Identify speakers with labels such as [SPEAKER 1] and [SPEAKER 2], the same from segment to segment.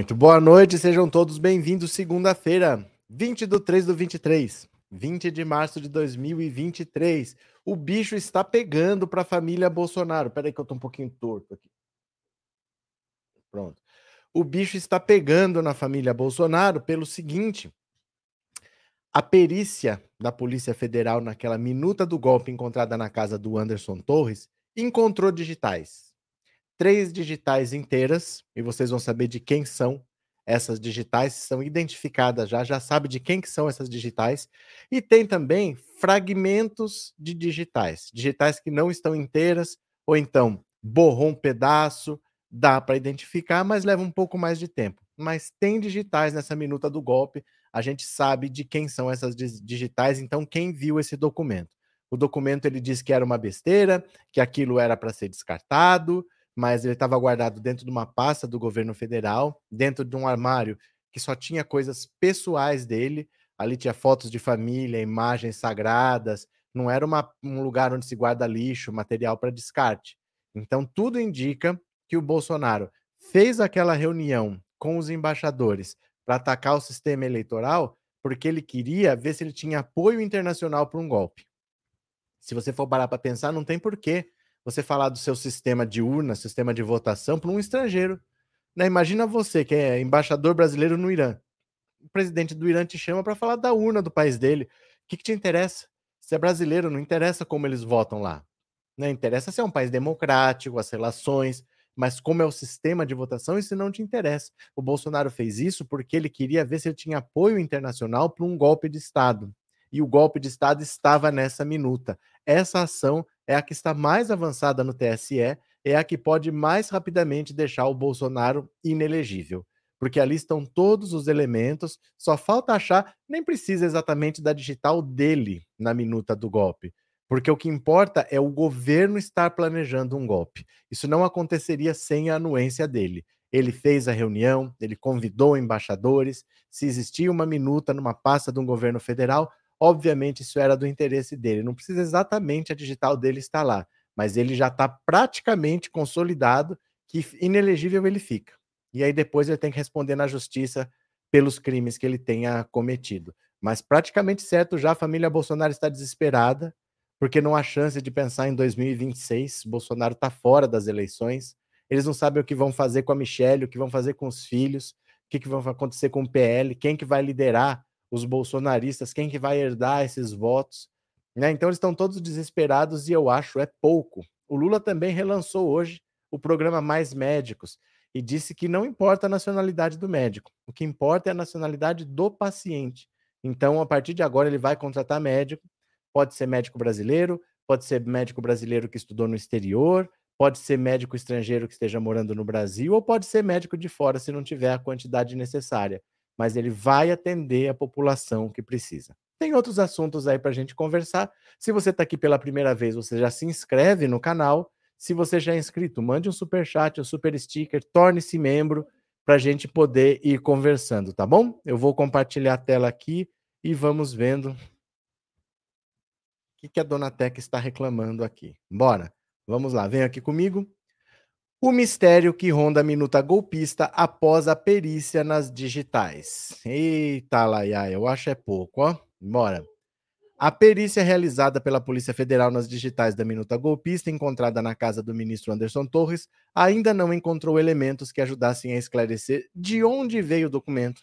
[SPEAKER 1] Muito boa noite, sejam todos bem-vindos. Segunda-feira, 20 do 3 do 23, 20 de março de 2023. O bicho está pegando para a família Bolsonaro. Peraí, que eu tô um pouquinho torto aqui. Pronto. O bicho está pegando na família Bolsonaro pelo seguinte: a perícia da Polícia Federal naquela minuta do golpe encontrada na casa do Anderson Torres encontrou digitais três digitais inteiras, e vocês vão saber de quem são essas digitais, são identificadas já, já sabe de quem que são essas digitais, e tem também fragmentos de digitais, digitais que não estão inteiras, ou então borrou um pedaço, dá para identificar, mas leva um pouco mais de tempo. Mas tem digitais nessa minuta do golpe, a gente sabe de quem são essas digitais, então quem viu esse documento? O documento ele diz que era uma besteira, que aquilo era para ser descartado, mas ele estava guardado dentro de uma pasta do governo federal, dentro de um armário que só tinha coisas pessoais dele. Ali tinha fotos de família, imagens sagradas. Não era uma, um lugar onde se guarda lixo, material para descarte. Então, tudo indica que o Bolsonaro fez aquela reunião com os embaixadores para atacar o sistema eleitoral porque ele queria ver se ele tinha apoio internacional para um golpe. Se você for parar para pensar, não tem porquê você falar do seu sistema de urna, sistema de votação para um estrangeiro. Né? Imagina você que é embaixador brasileiro no Irã. O presidente do Irã te chama para falar da urna do país dele. O que, que te interessa? Se é brasileiro, não interessa como eles votam lá. Né? Interessa se é um país democrático, as relações, mas como é o sistema de votação, isso não te interessa. O Bolsonaro fez isso porque ele queria ver se ele tinha apoio internacional para um golpe de Estado. E o golpe de Estado estava nessa minuta. Essa ação é a que está mais avançada no TSE, é a que pode mais rapidamente deixar o Bolsonaro inelegível. Porque ali estão todos os elementos, só falta achar, nem precisa exatamente da digital dele na minuta do golpe. Porque o que importa é o governo estar planejando um golpe. Isso não aconteceria sem a anuência dele. Ele fez a reunião, ele convidou embaixadores. Se existia uma minuta numa pasta de um governo federal, Obviamente, isso era do interesse dele. Não precisa exatamente a digital dele estar lá, mas ele já está praticamente consolidado que inelegível ele fica. E aí depois ele tem que responder na justiça pelos crimes que ele tenha cometido. Mas praticamente certo já a família Bolsonaro está desesperada, porque não há chance de pensar em 2026. Bolsonaro está fora das eleições. Eles não sabem o que vão fazer com a Michelle, o que vão fazer com os filhos, o que, que vai acontecer com o PL, quem que vai liderar os bolsonaristas, quem que vai herdar esses votos, né? Então eles estão todos desesperados e eu acho é pouco. O Lula também relançou hoje o programa Mais Médicos e disse que não importa a nacionalidade do médico, o que importa é a nacionalidade do paciente. Então, a partir de agora, ele vai contratar médico, pode ser médico brasileiro, pode ser médico brasileiro que estudou no exterior, pode ser médico estrangeiro que esteja morando no Brasil, ou pode ser médico de fora se não tiver a quantidade necessária mas ele vai atender a população que precisa. Tem outros assuntos aí para a gente conversar. Se você está aqui pela primeira vez, você já se inscreve no canal. Se você já é inscrito, mande um super chat, um super sticker, torne-se membro para a gente poder ir conversando, tá bom? Eu vou compartilhar a tela aqui e vamos vendo o que, que a dona está reclamando aqui. Bora, vamos lá, vem aqui comigo. O mistério que ronda a minuta golpista após a perícia nas digitais. Eita, Laia, eu acho é pouco, ó. Bora. A perícia realizada pela Polícia Federal nas digitais da minuta golpista, encontrada na casa do ministro Anderson Torres, ainda não encontrou elementos que ajudassem a esclarecer de onde veio o documento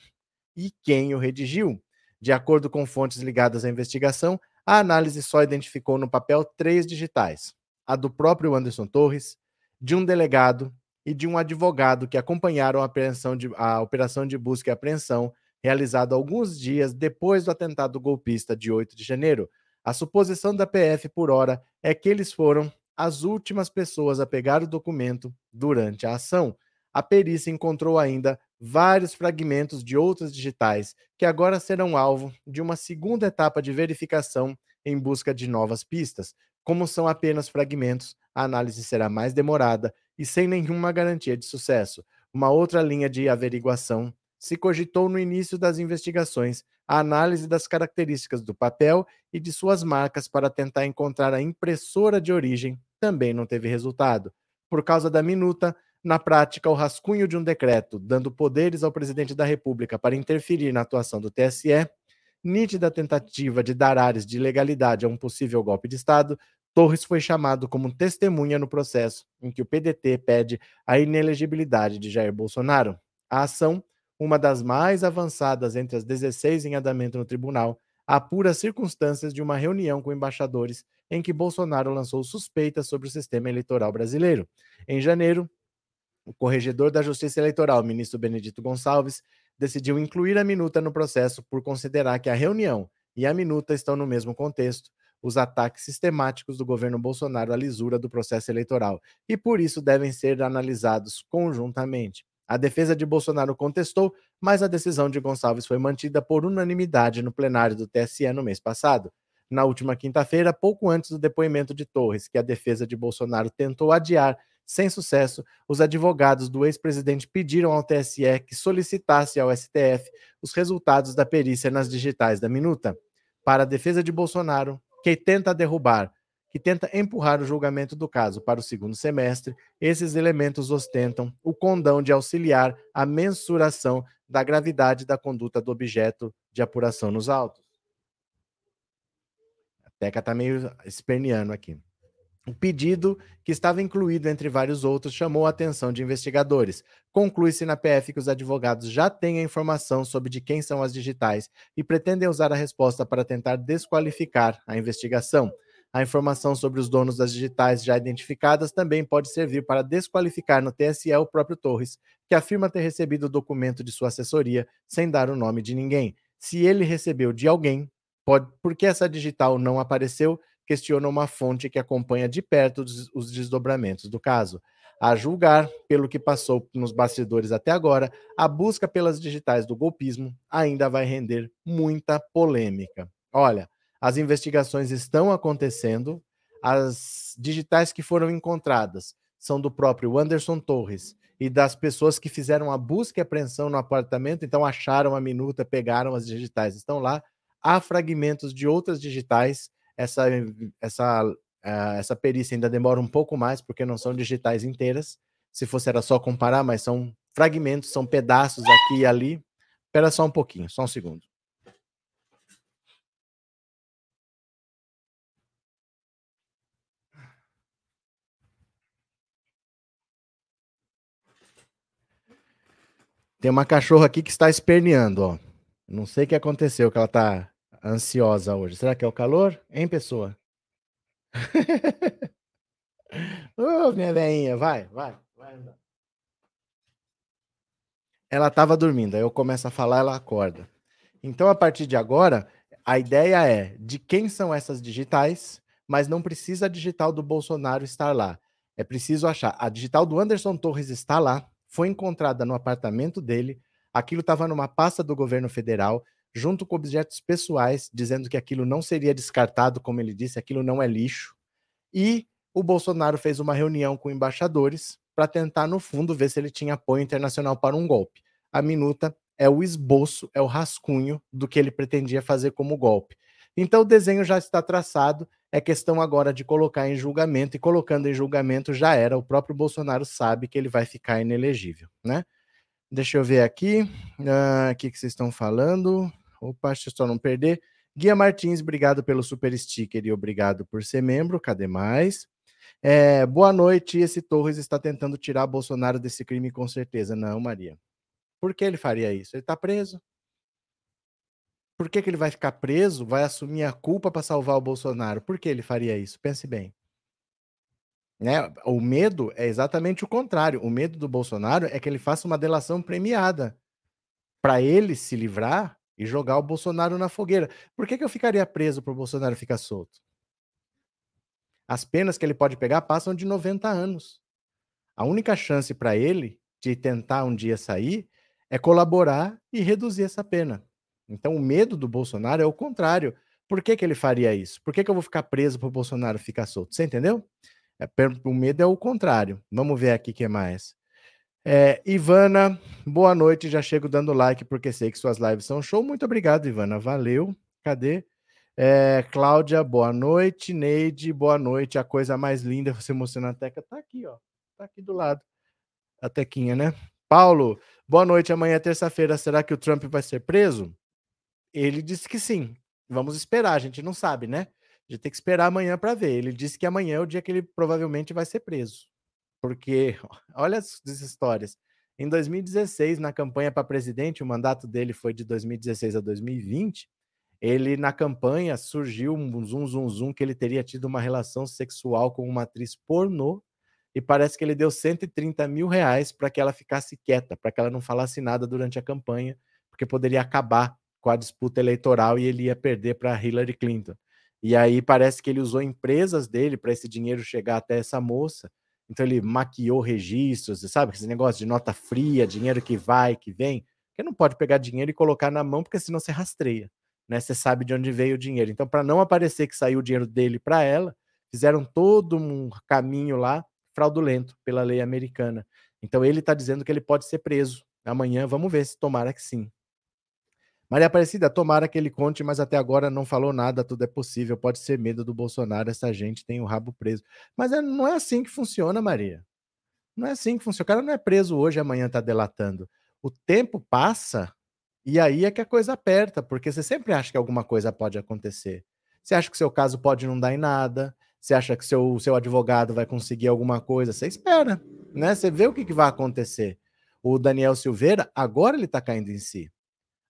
[SPEAKER 1] e quem o redigiu. De acordo com fontes ligadas à investigação, a análise só identificou no papel três digitais: a do próprio Anderson Torres, de um delegado e de um advogado que acompanharam a, de, a operação de busca e apreensão realizada alguns dias depois do atentado golpista de 8 de janeiro. A suposição da PF por hora é que eles foram as últimas pessoas a pegar o documento durante a ação. A perícia encontrou ainda vários fragmentos de outras digitais que agora serão alvo de uma segunda etapa de verificação em busca de novas pistas. Como são apenas fragmentos, a análise será mais demorada e sem nenhuma garantia de sucesso. Uma outra linha de averiguação se cogitou no início das investigações a análise das características do papel e de suas marcas para tentar encontrar a impressora de origem também não teve resultado. Por causa da minuta, Na prática, o rascunho de um decreto dando poderes ao presidente da República para interferir na atuação do TSE, nítida tentativa de dar áreas de legalidade a um possível golpe de Estado, Torres foi chamado como testemunha no processo em que o PDT pede a inelegibilidade de Jair Bolsonaro. A ação, uma das mais avançadas entre as 16 em andamento no tribunal, apura as circunstâncias de uma reunião com embaixadores em que Bolsonaro lançou suspeitas sobre o sistema eleitoral brasileiro. Em janeiro, o corregedor da Justiça Eleitoral, ministro Benedito Gonçalves, decidiu incluir a minuta no processo por considerar que a reunião e a minuta estão no mesmo contexto, os ataques sistemáticos do governo Bolsonaro à lisura do processo eleitoral, e por isso devem ser analisados conjuntamente. A defesa de Bolsonaro contestou, mas a decisão de Gonçalves foi mantida por unanimidade no plenário do TSE no mês passado. Na última quinta-feira, pouco antes do depoimento de Torres, que a defesa de Bolsonaro tentou adiar sem sucesso, os advogados do ex-presidente pediram ao TSE que solicitasse ao STF os resultados da perícia nas digitais da minuta. Para a defesa de Bolsonaro, que tenta derrubar, que tenta empurrar o julgamento do caso para o segundo semestre, esses elementos ostentam o condão de auxiliar a mensuração da gravidade da conduta do objeto de apuração nos autos. A Teca está meio esperneando aqui. O pedido, que estava incluído entre vários outros, chamou a atenção de investigadores. Conclui-se na PF que os advogados já têm a informação sobre de quem são as digitais e pretendem usar a resposta para tentar desqualificar a investigação. A informação sobre os donos das digitais já identificadas também pode servir para desqualificar no TSE o próprio Torres, que afirma ter recebido o documento de sua assessoria sem dar o nome de ninguém. Se ele recebeu de alguém, pode, por que essa digital não apareceu? Questiona uma fonte que acompanha de perto os desdobramentos do caso. A julgar pelo que passou nos bastidores até agora, a busca pelas digitais do golpismo ainda vai render muita polêmica. Olha, as investigações estão acontecendo, as digitais que foram encontradas são do próprio Anderson Torres e das pessoas que fizeram a busca e apreensão no apartamento, então acharam a minuta, pegaram as digitais, estão lá. Há fragmentos de outras digitais essa, essa, uh, essa perícia ainda demora um pouco mais, porque não são digitais inteiras. Se fosse, era só comparar, mas são fragmentos, são pedaços aqui e ali. Espera só um pouquinho, só um segundo. Tem uma cachorra aqui que está esperneando, ó. Não sei o que aconteceu, que ela está ansiosa hoje. Será que é o calor? Em pessoa. Oh, minha veinha, vai, vai, vai andar. Ela estava dormindo, aí eu começo a falar, ela acorda. Então, a partir de agora, a ideia é de quem são essas digitais, mas não precisa a digital do Bolsonaro estar lá. É preciso achar. A digital do Anderson Torres está lá, foi encontrada no apartamento dele, aquilo estava numa pasta do governo federal, junto com objetos pessoais, dizendo que aquilo não seria descartado, como ele disse, aquilo não é lixo. E o Bolsonaro fez uma reunião com embaixadores para tentar, no fundo, ver se ele tinha apoio internacional para um golpe. A minuta é o esboço, é o rascunho do que ele pretendia fazer como golpe. Então o desenho já está traçado, é questão agora de colocar em julgamento, e colocando em julgamento já era, o próprio Bolsonaro sabe que ele vai ficar inelegível, né? Deixa eu ver aqui, uh, o que, que vocês estão falando. Opa, deixa eu só não perder. Guia Martins, obrigado pelo super sticker e obrigado por ser membro. Cadê mais? É, boa noite. Esse Torres está tentando tirar Bolsonaro desse crime, com certeza. Não, Maria. Por que ele faria isso? Ele está preso. Por que, que ele vai ficar preso? Vai assumir a culpa para salvar o Bolsonaro? Por que ele faria isso? Pense bem. Né? O medo é exatamente o contrário. O medo do Bolsonaro é que ele faça uma delação premiada para ele se livrar e jogar o Bolsonaro na fogueira. Por que, que eu ficaria preso para o Bolsonaro ficar solto? As penas que ele pode pegar passam de 90 anos. A única chance para ele de tentar um dia sair é colaborar e reduzir essa pena. Então, o medo do Bolsonaro é o contrário. Por que, que ele faria isso? Por que, que eu vou ficar preso para o Bolsonaro ficar solto? Você entendeu? É, o medo é o contrário. Vamos ver aqui o que mais. É, Ivana, boa noite. Já chego dando like porque sei que suas lives são show. Muito obrigado, Ivana. Valeu. Cadê? É, Cláudia, boa noite. Neide, boa noite. A coisa mais linda, você emocionante, tá aqui, ó. Tá aqui do lado. A Tequinha, né? Paulo, boa noite. Amanhã é terça-feira. Será que o Trump vai ser preso? Ele disse que sim. Vamos esperar, a gente não sabe, né? A gente tem que esperar amanhã para ver. Ele disse que amanhã é o dia que ele provavelmente vai ser preso. Porque, olha as histórias. Em 2016, na campanha para presidente, o mandato dele foi de 2016 a 2020. Ele, na campanha, surgiu um zum, zum, zum que ele teria tido uma relação sexual com uma atriz pornô e parece que ele deu 130 mil reais para que ela ficasse quieta, para que ela não falasse nada durante a campanha, porque poderia acabar com a disputa eleitoral e ele ia perder para Hillary Clinton. E aí parece que ele usou empresas dele para esse dinheiro chegar até essa moça. Então ele maquiou registros, sabe? Esse negócio de nota fria, dinheiro que vai, que vem. Porque não pode pegar dinheiro e colocar na mão, porque senão você rastreia, né? Você sabe de onde veio o dinheiro. Então, para não aparecer que saiu o dinheiro dele para ela, fizeram todo um caminho lá fraudulento pela lei americana. Então ele está dizendo que ele pode ser preso. Amanhã, vamos ver se tomara que sim. Maria Aparecida, tomara que ele conte, mas até agora não falou nada, tudo é possível, pode ser medo do Bolsonaro, essa gente tem o rabo preso. Mas é, não é assim que funciona, Maria. Não é assim que funciona. O cara não é preso hoje, amanhã está delatando. O tempo passa e aí é que a coisa aperta, porque você sempre acha que alguma coisa pode acontecer. Você acha que o seu caso pode não dar em nada, você acha que seu seu advogado vai conseguir alguma coisa, você espera, né? Você vê o que, que vai acontecer. O Daniel Silveira, agora ele está caindo em si.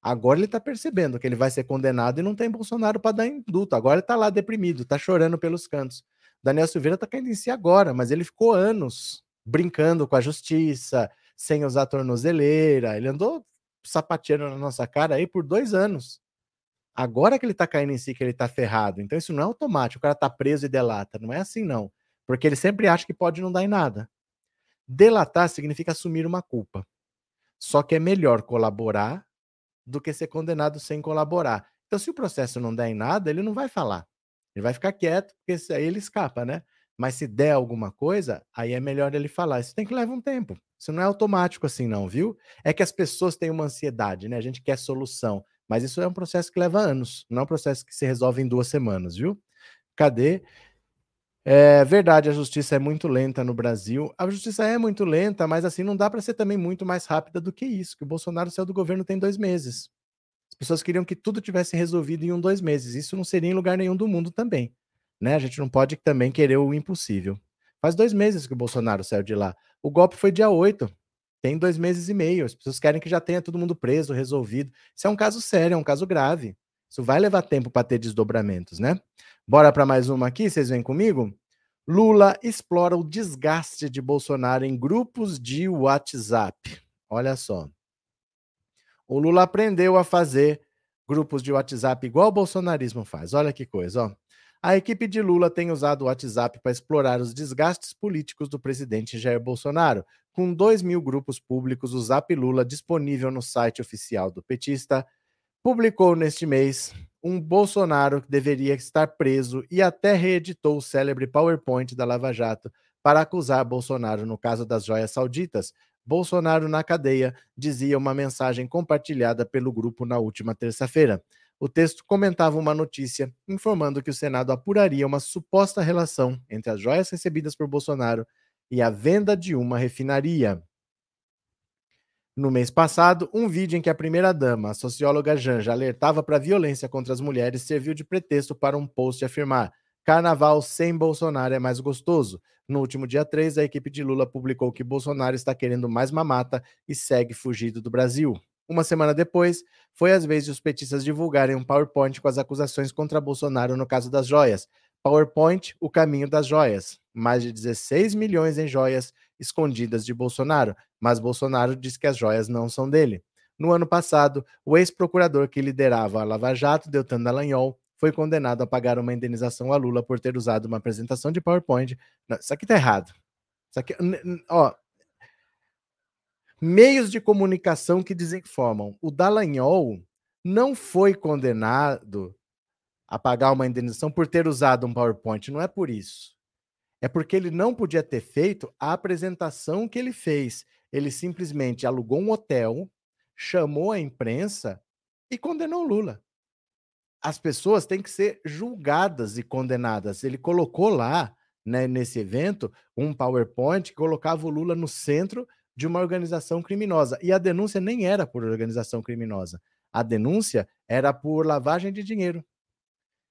[SPEAKER 1] Agora ele está percebendo que ele vai ser condenado e não tem Bolsonaro para dar indulto. Agora ele está lá deprimido, está chorando pelos cantos. Daniel Silveira está caindo em si agora, mas ele ficou anos brincando com a justiça, sem usar tornozeleira. Ele andou sapateando na nossa cara aí por dois anos. Agora que ele está caindo em si, que ele está ferrado. Então isso não é automático. O cara está preso e delata. Não é assim, não. Porque ele sempre acha que pode não dar em nada. Delatar significa assumir uma culpa. Só que é melhor colaborar do que ser condenado sem colaborar. Então, se o processo não der em nada, ele não vai falar. Ele vai ficar quieto, porque aí ele escapa, né? Mas se der alguma coisa, aí é melhor ele falar. Isso tem que levar um tempo. Isso não é automático assim, não, viu? É que as pessoas têm uma ansiedade, né? A gente quer solução. Mas isso é um processo que leva anos, não é um processo que se resolve em duas semanas, viu? Cadê? É verdade, a justiça é muito lenta no Brasil. A justiça é muito lenta, mas assim não dá para ser também muito mais rápida do que isso. Que o Bolsonaro saiu do governo tem dois meses. As pessoas queriam que tudo tivesse resolvido em um, dois meses. Isso não seria em lugar nenhum do mundo também. Né? A gente não pode também querer o impossível. Faz dois meses que o Bolsonaro saiu de lá. O golpe foi dia 8. Tem dois meses e meio. As pessoas querem que já tenha todo mundo preso, resolvido. Isso é um caso sério, é um caso grave. Isso vai levar tempo para ter desdobramentos, né? Bora para mais uma aqui, vocês vêm comigo? Lula explora o desgaste de Bolsonaro em grupos de WhatsApp. Olha só. O Lula aprendeu a fazer grupos de WhatsApp igual o bolsonarismo faz. Olha que coisa, ó. A equipe de Lula tem usado o WhatsApp para explorar os desgastes políticos do presidente Jair Bolsonaro. Com 2 mil grupos públicos, o Zap Lula, disponível no site oficial do petista, publicou neste mês um Bolsonaro que deveria estar preso e até reeditou o célebre PowerPoint da Lava Jato para acusar Bolsonaro no caso das joias sauditas. Bolsonaro na cadeia dizia uma mensagem compartilhada pelo grupo na última terça-feira. O texto comentava uma notícia informando que o Senado apuraria uma suposta relação entre as joias recebidas por Bolsonaro e a venda de uma refinaria. No mês passado, um vídeo em que a primeira-dama, a socióloga Janja, alertava para a violência contra as mulheres serviu de pretexto para um post afirmar: Carnaval sem Bolsonaro é mais gostoso. No último dia 3, a equipe de Lula publicou que Bolsonaro está querendo mais mamata e segue fugido do Brasil. Uma semana depois, foi às vezes os petistas divulgarem um PowerPoint com as acusações contra Bolsonaro no caso das joias. PowerPoint, o caminho das joias. Mais de 16 milhões em joias escondidas de Bolsonaro, mas Bolsonaro diz que as joias não são dele. No ano passado, o ex-procurador que liderava a Lava Jato, Deltan Dallagnol, foi condenado a pagar uma indenização a Lula por ter usado uma apresentação de PowerPoint. Não, isso aqui tá errado. Isso aqui, ó, meios de comunicação que desinformam. O Dallagnol não foi condenado a pagar uma indenização por ter usado um PowerPoint, não é por isso é porque ele não podia ter feito a apresentação que ele fez. Ele simplesmente alugou um hotel, chamou a imprensa e condenou Lula. As pessoas têm que ser julgadas e condenadas. Ele colocou lá, né, nesse evento, um PowerPoint que colocava o Lula no centro de uma organização criminosa. E a denúncia nem era por organização criminosa. A denúncia era por lavagem de dinheiro.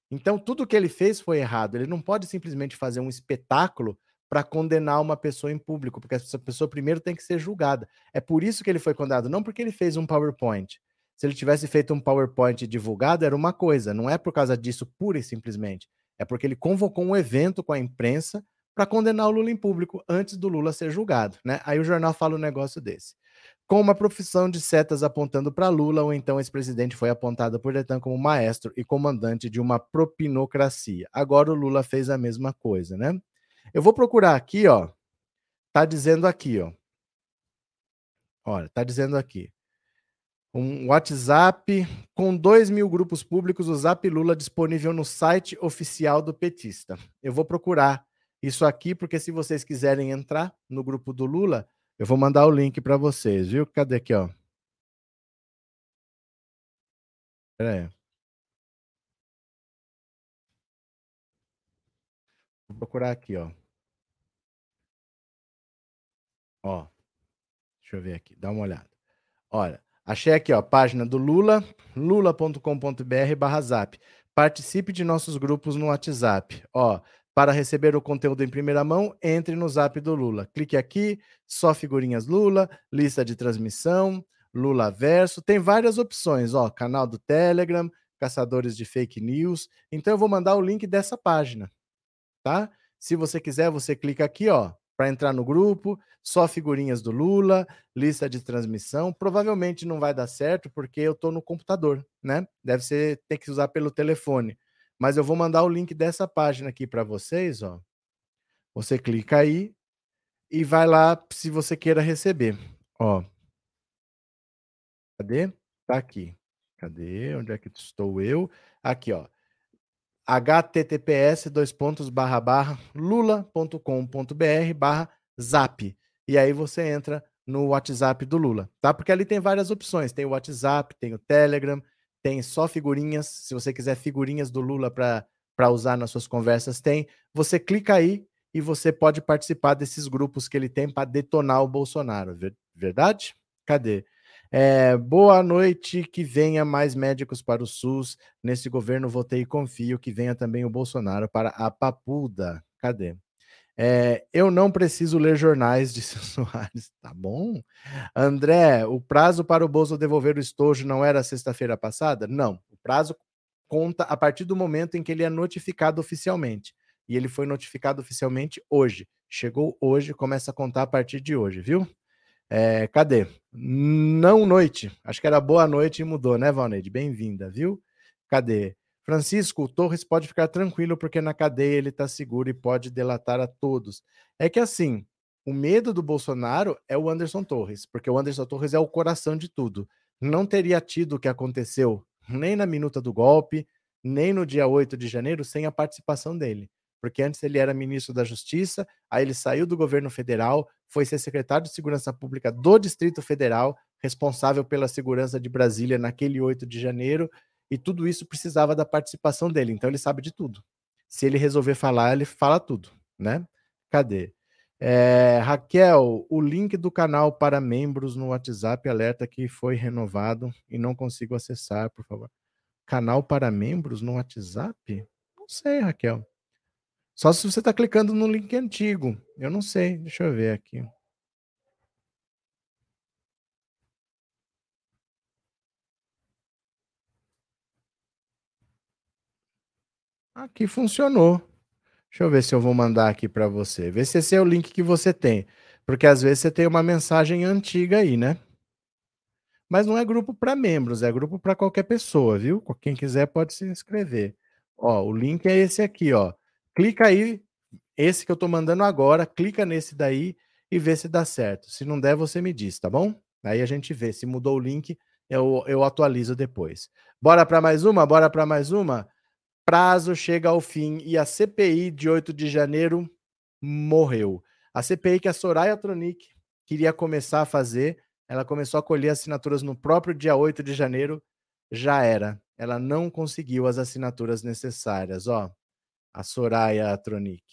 [SPEAKER 1] Então, tudo que ele fez foi errado. Ele não pode simplesmente fazer um espetáculo para condenar uma pessoa em público, porque essa pessoa primeiro tem que ser julgada. É por isso que ele foi condenado, não porque ele fez um PowerPoint. Se ele tivesse feito um PowerPoint divulgado, era uma coisa, não é por causa disso pura e simplesmente. É porque ele convocou um evento com a imprensa para condenar o Lula em público antes do Lula ser julgado, né? Aí o jornal fala um negócio desse. Com uma profissão de setas apontando para Lula, ou então esse presidente foi apontado por Detan como maestro e comandante de uma propinocracia. Agora o Lula fez a mesma coisa, né? Eu vou procurar aqui, ó. Tá dizendo aqui, ó. Olha, tá dizendo aqui um WhatsApp com 2 mil grupos públicos, o Zap Lula disponível no site oficial do petista. Eu vou procurar isso aqui, porque se vocês quiserem entrar no grupo do Lula, eu vou mandar o link para vocês, viu? Cadê aqui, ó? Pera aí. Vou procurar aqui, ó. Ó. Deixa eu ver aqui, dá uma olhada. Olha, Achei aqui, ó, página do Lula, lula.com.br barra zap. Participe de nossos grupos no WhatsApp. Ó, para receber o conteúdo em primeira mão, entre no zap do Lula. Clique aqui, só figurinhas Lula, lista de transmissão, Lula Verso. Tem várias opções, ó, canal do Telegram, caçadores de fake news. Então eu vou mandar o link dessa página, tá? Se você quiser, você clica aqui, ó, para entrar no grupo, só figurinhas do Lula, lista de transmissão. Provavelmente não vai dar certo porque eu estou no computador, né? Deve ser ter que usar pelo telefone. Mas eu vou mandar o link dessa página aqui para vocês, ó. Você clica aí e vai lá se você queira receber, ó. Cadê? Tá aqui. Cadê? Onde é que estou eu? Aqui, ó https dois pontos barra barra lula.com.br barra zap. E aí você entra no WhatsApp do Lula, tá? Porque ali tem várias opções. Tem o WhatsApp, tem o Telegram, tem só figurinhas. Se você quiser figurinhas do Lula para usar nas suas conversas, tem. Você clica aí e você pode participar desses grupos que ele tem para detonar o Bolsonaro. Verdade? Cadê? É, boa noite, que venha mais médicos para o SUS. Nesse governo votei e confio que venha também o Bolsonaro para a Papuda. Cadê? É, eu não preciso ler jornais, disse o Soares. Tá bom. André, o prazo para o Bolso devolver o estojo não era sexta-feira passada? Não. O prazo conta a partir do momento em que ele é notificado oficialmente. E ele foi notificado oficialmente hoje. Chegou hoje, começa a contar a partir de hoje, viu? É, cadê? Não noite. Acho que era boa noite e mudou, né, Valneide? Bem-vinda, viu? Cadê? Francisco, o Torres pode ficar tranquilo porque na cadeia ele está seguro e pode delatar a todos. É que assim, o medo do Bolsonaro é o Anderson Torres, porque o Anderson Torres é o coração de tudo. Não teria tido o que aconteceu nem na minuta do golpe, nem no dia 8 de janeiro sem a participação dele porque antes ele era ministro da Justiça, aí ele saiu do governo federal, foi ser secretário de Segurança Pública do Distrito Federal, responsável pela segurança de Brasília naquele 8 de janeiro, e tudo isso precisava da participação dele, então ele sabe de tudo. Se ele resolver falar, ele fala tudo, né? Cadê? É, Raquel, o link do canal para membros no WhatsApp alerta que foi renovado e não consigo acessar, por favor. Canal para membros no WhatsApp? Não sei, Raquel. Só se você está clicando no link antigo. Eu não sei. Deixa eu ver aqui. Aqui funcionou. Deixa eu ver se eu vou mandar aqui para você. Vê se esse é o link que você tem. Porque às vezes você tem uma mensagem antiga aí, né? Mas não é grupo para membros, é grupo para qualquer pessoa, viu? Quem quiser pode se inscrever. Ó, o link é esse aqui, ó. Clica aí, esse que eu estou mandando agora, clica nesse daí e vê se dá certo. Se não der, você me diz, tá bom? Aí a gente vê. Se mudou o link, eu, eu atualizo depois. Bora para mais uma? Bora para mais uma? Prazo chega ao fim e a CPI de 8 de janeiro morreu. A CPI que a Soraya Tronic queria começar a fazer, ela começou a colher assinaturas no próprio dia 8 de janeiro, já era. Ela não conseguiu as assinaturas necessárias, ó a Soraya Tronic.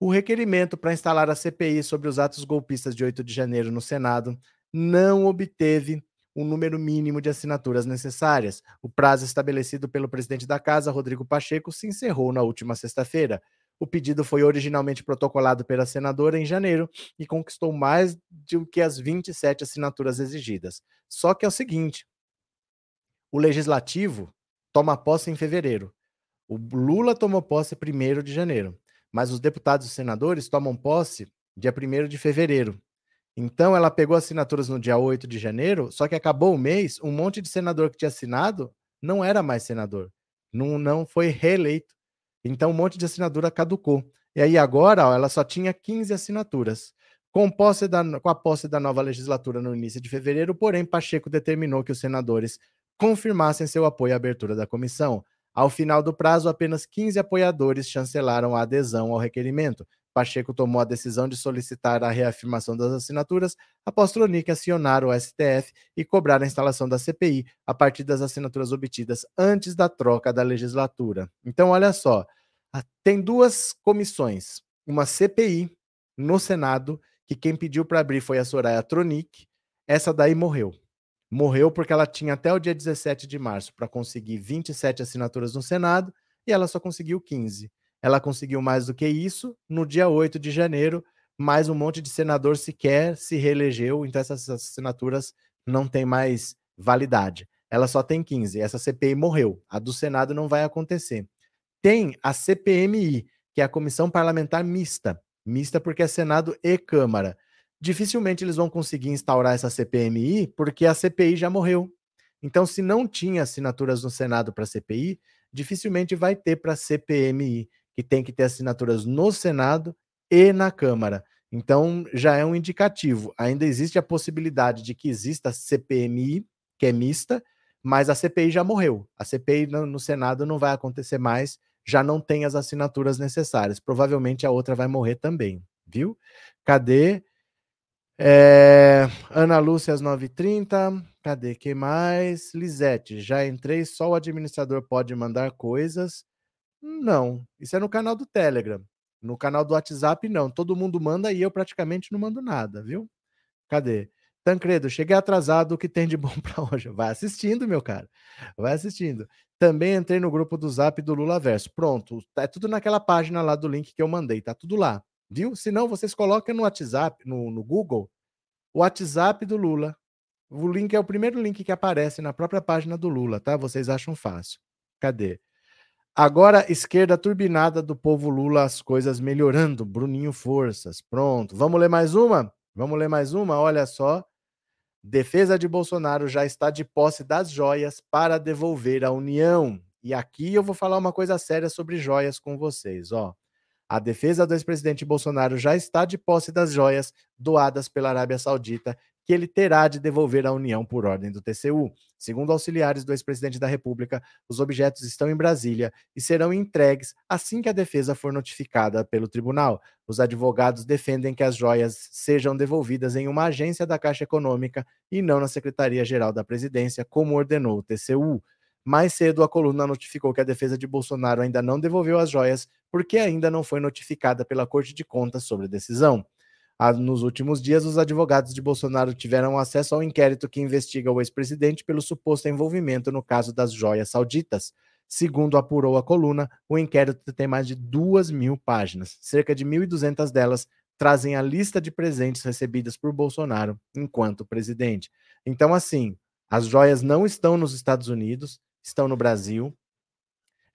[SPEAKER 1] O requerimento para instalar a CPI sobre os atos golpistas de 8 de janeiro no Senado não obteve o número mínimo de assinaturas necessárias. O prazo estabelecido pelo presidente da Casa, Rodrigo Pacheco, se encerrou na última sexta-feira. O pedido foi originalmente protocolado pela senadora em janeiro e conquistou mais do que as 27 assinaturas exigidas. Só que é o seguinte: o legislativo toma posse em fevereiro. O Lula tomou posse 1 de janeiro, mas os deputados e senadores tomam posse dia 1 de fevereiro. Então ela pegou assinaturas no dia 8 de janeiro, só que acabou o mês, um monte de senador que tinha assinado não era mais senador, não, não foi reeleito. Então um monte de assinatura caducou. E aí agora ó, ela só tinha 15 assinaturas. Com, posse da, com a posse da nova legislatura no início de fevereiro, porém, Pacheco determinou que os senadores confirmassem seu apoio à abertura da comissão. Ao final do prazo, apenas 15 apoiadores chancelaram a adesão ao requerimento. Pacheco tomou a decisão de solicitar a reafirmação das assinaturas após Tronic acionar o STF e cobrar a instalação da CPI a partir das assinaturas obtidas antes da troca da legislatura. Então, olha só, tem duas comissões, uma CPI no Senado, que quem pediu para abrir foi a Soraya Tronic, essa daí morreu. Morreu porque ela tinha até o dia 17 de março para conseguir 27 assinaturas no Senado e ela só conseguiu 15. Ela conseguiu mais do que isso. No dia 8 de janeiro, mais um monte de senador sequer se reelegeu, então essas assinaturas não têm mais validade. Ela só tem 15. Essa CPI morreu. A do Senado não vai acontecer. Tem a CPMI, que é a Comissão Parlamentar Mista. Mista porque é Senado e Câmara. Dificilmente eles vão conseguir instaurar essa CPMI, porque a CPI já morreu. Então, se não tinha assinaturas no Senado para CPI, dificilmente vai ter para CPMI que tem que ter assinaturas no Senado e na Câmara. Então, já é um indicativo. Ainda existe a possibilidade de que exista CPMI, que é mista, mas a CPI já morreu. A CPI no, Senado não vai acontecer mais, já não tem as assinaturas necessárias. Provavelmente a outra vai morrer também, viu? Cadê? É, Ana Lúcia às 9h30. Cadê? que mais? Lisete, já entrei, só o administrador pode mandar coisas. Não, isso é no canal do Telegram. No canal do WhatsApp, não. Todo mundo manda e eu praticamente não mando nada, viu? Cadê? Tancredo, cheguei atrasado, o que tem de bom para hoje? Vai assistindo, meu cara. Vai assistindo. Também entrei no grupo do Zap do Lula Verso. Pronto, é tudo naquela página lá do link que eu mandei, tá tudo lá, viu? Se não, vocês coloquem no WhatsApp, no, no Google, o WhatsApp do Lula. O link é o primeiro link que aparece na própria página do Lula, tá? Vocês acham fácil. Cadê? Agora, esquerda turbinada do povo Lula, as coisas melhorando. Bruninho Forças. Pronto. Vamos ler mais uma? Vamos ler mais uma? Olha só. Defesa de Bolsonaro já está de posse das joias para devolver à União. E aqui eu vou falar uma coisa séria sobre joias com vocês, ó. A defesa do ex-presidente Bolsonaro já está de posse das joias doadas pela Arábia Saudita que ele terá de devolver à União por ordem do TCU. Segundo auxiliares do ex-presidente da República, os objetos estão em Brasília e serão entregues assim que a defesa for notificada pelo tribunal. Os advogados defendem que as joias sejam devolvidas em uma agência da Caixa Econômica e não na Secretaria-Geral da Presidência, como ordenou o TCU. Mais cedo, a coluna notificou que a defesa de Bolsonaro ainda não devolveu as joias porque ainda não foi notificada pela Corte de Contas sobre a decisão. Nos últimos dias, os advogados de Bolsonaro tiveram acesso ao inquérito que investiga o ex-presidente pelo suposto envolvimento no caso das joias sauditas. Segundo apurou a coluna, o inquérito tem mais de duas mil páginas. Cerca de 1.200 delas trazem a lista de presentes recebidas por Bolsonaro enquanto presidente. Então, assim, as joias não estão nos Estados Unidos, estão no Brasil,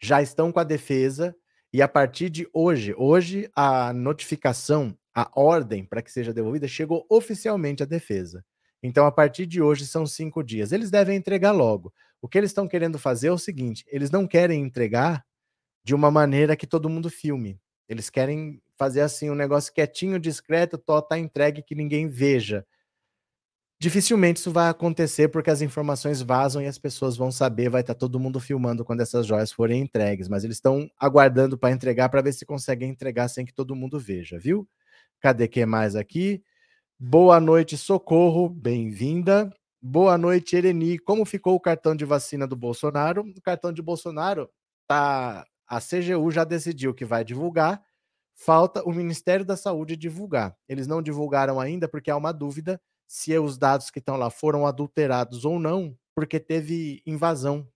[SPEAKER 1] já estão com a defesa, e a partir de hoje, hoje a notificação a ordem para que seja devolvida chegou oficialmente à defesa. Então, a partir de hoje, são cinco dias. Eles devem entregar logo. O que eles estão querendo fazer é o seguinte: eles não querem entregar de uma maneira que todo mundo filme. Eles querem fazer assim um negócio quietinho, discreto, tó, tá entregue que ninguém veja. Dificilmente isso vai acontecer porque as informações vazam e as pessoas vão saber, vai estar tá todo mundo filmando quando essas joias forem entregues, mas eles estão aguardando para entregar para ver se conseguem entregar sem que todo mundo veja, viu? Cadê que mais aqui? Boa noite, Socorro, bem-vinda. Boa noite, Ereni. Como ficou o cartão de vacina do Bolsonaro? O cartão de Bolsonaro tá a CGU já decidiu que vai divulgar. Falta o Ministério da Saúde divulgar. Eles não divulgaram ainda porque há uma dúvida se os dados que estão lá foram adulterados ou não, porque teve invasão.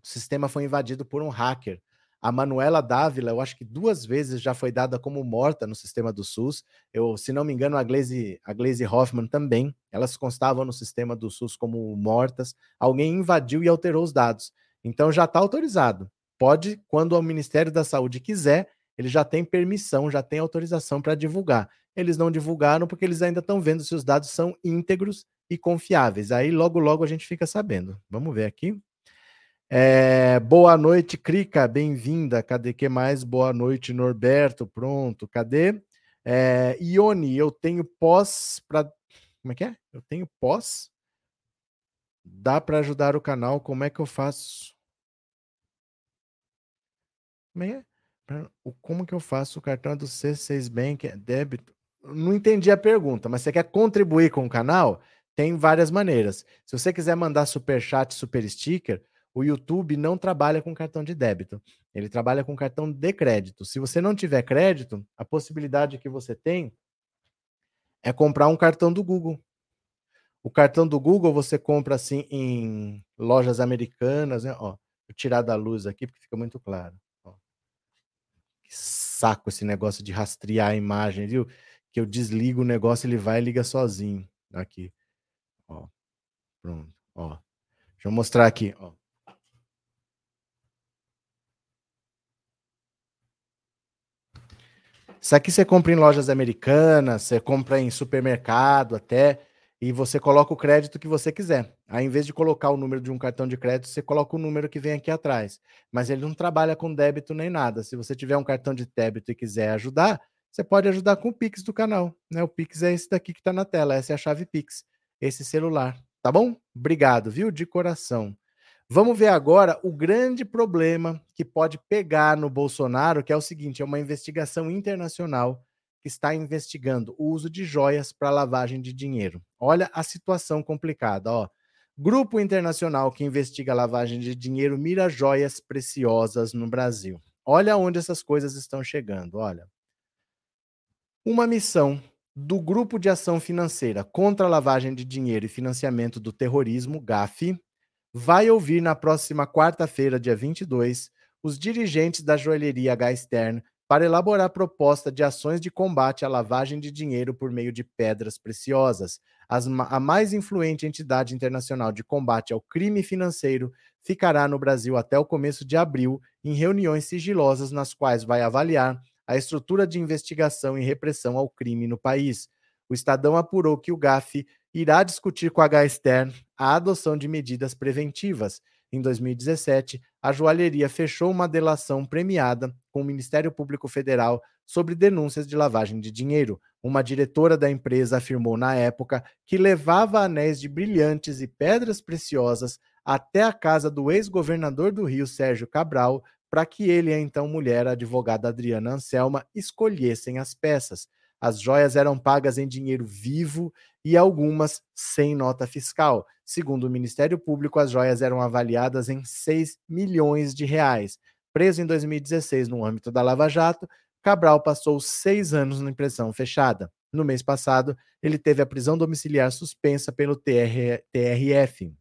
[SPEAKER 1] O sistema foi invadido por um hacker. A Manuela Dávila, eu acho que duas vezes já foi dada como morta no sistema do SUS. Eu, se não me engano, a Glaze, a Glaze Hoffman também. Elas constavam no sistema do SUS como mortas. Alguém invadiu e alterou os dados. Então já está autorizado. Pode, quando o Ministério da Saúde quiser, ele já tem permissão, já tem autorização para divulgar. Eles não divulgaram porque eles ainda estão vendo se os dados são íntegros e confiáveis. Aí logo, logo a gente fica sabendo. Vamos ver aqui. É, boa noite, Crica, bem-vinda. Cadê que mais? Boa noite, Norberto. Pronto, cadê? É, Ione, eu tenho pós para. Como é que é? Eu tenho pós? Dá para ajudar o canal? Como é que eu faço? Como é? Como que eu faço o cartão do C6 Bank? É débito? Não entendi a pergunta, mas você quer contribuir com o canal? Tem várias maneiras. Se você quiser mandar super chat, super sticker, o YouTube não trabalha com cartão de débito, ele trabalha com cartão de crédito. Se você não tiver crédito, a possibilidade que você tem é comprar um cartão do Google. O cartão do Google você compra assim em lojas americanas, né? Ó, vou tirar da luz aqui porque fica muito claro. Ó. Que saco esse negócio de rastrear a imagem, viu? Que eu desligo o negócio, ele vai e liga sozinho. Aqui. Ó. Pronto. Ó. Deixa eu mostrar aqui, ó. Isso aqui você compra em lojas americanas, você compra em supermercado até, e você coloca o crédito que você quiser. Aí, em vez de colocar o número de um cartão de crédito, você coloca o número que vem aqui atrás. Mas ele não trabalha com débito nem nada. Se você tiver um cartão de débito e quiser ajudar, você pode ajudar com o Pix do canal. Né? O Pix é esse daqui que está na tela, essa é a chave Pix, esse celular. Tá bom? Obrigado, viu? De coração. Vamos ver agora o grande problema que pode pegar no Bolsonaro, que é o seguinte: é uma investigação internacional que está investigando o uso de joias para lavagem de dinheiro. Olha a situação complicada, ó. Grupo internacional que investiga lavagem de dinheiro mira joias preciosas no Brasil. Olha onde essas coisas estão chegando, olha. Uma missão do Grupo de Ação Financeira contra a Lavagem de Dinheiro e Financiamento do Terrorismo, GAFI, vai ouvir na próxima quarta-feira, dia 22, os dirigentes da joalheria H. Stern para elaborar proposta de ações de combate à lavagem de dinheiro por meio de pedras preciosas. As, a mais influente entidade internacional de combate ao crime financeiro ficará no Brasil até o começo de abril, em reuniões sigilosas nas quais vai avaliar a estrutura de investigação e repressão ao crime no país. O Estadão apurou que o GAF irá discutir com a H. Stern a adoção de medidas preventivas. Em 2017, a joalheria fechou uma delação premiada com o Ministério Público Federal sobre denúncias de lavagem de dinheiro. Uma diretora da empresa afirmou na época que levava anéis de brilhantes e pedras preciosas até a casa do ex-governador do Rio, Sérgio Cabral, para que ele e a então mulher, a advogada Adriana Anselma, escolhessem as peças. As joias eram pagas em dinheiro vivo e algumas sem nota fiscal. Segundo o Ministério Público, as joias eram avaliadas em 6 milhões de reais. Preso em 2016 no âmbito da Lava Jato, Cabral passou seis anos na impressão fechada. No mês passado, ele teve a prisão domiciliar suspensa pelo TR, TRF.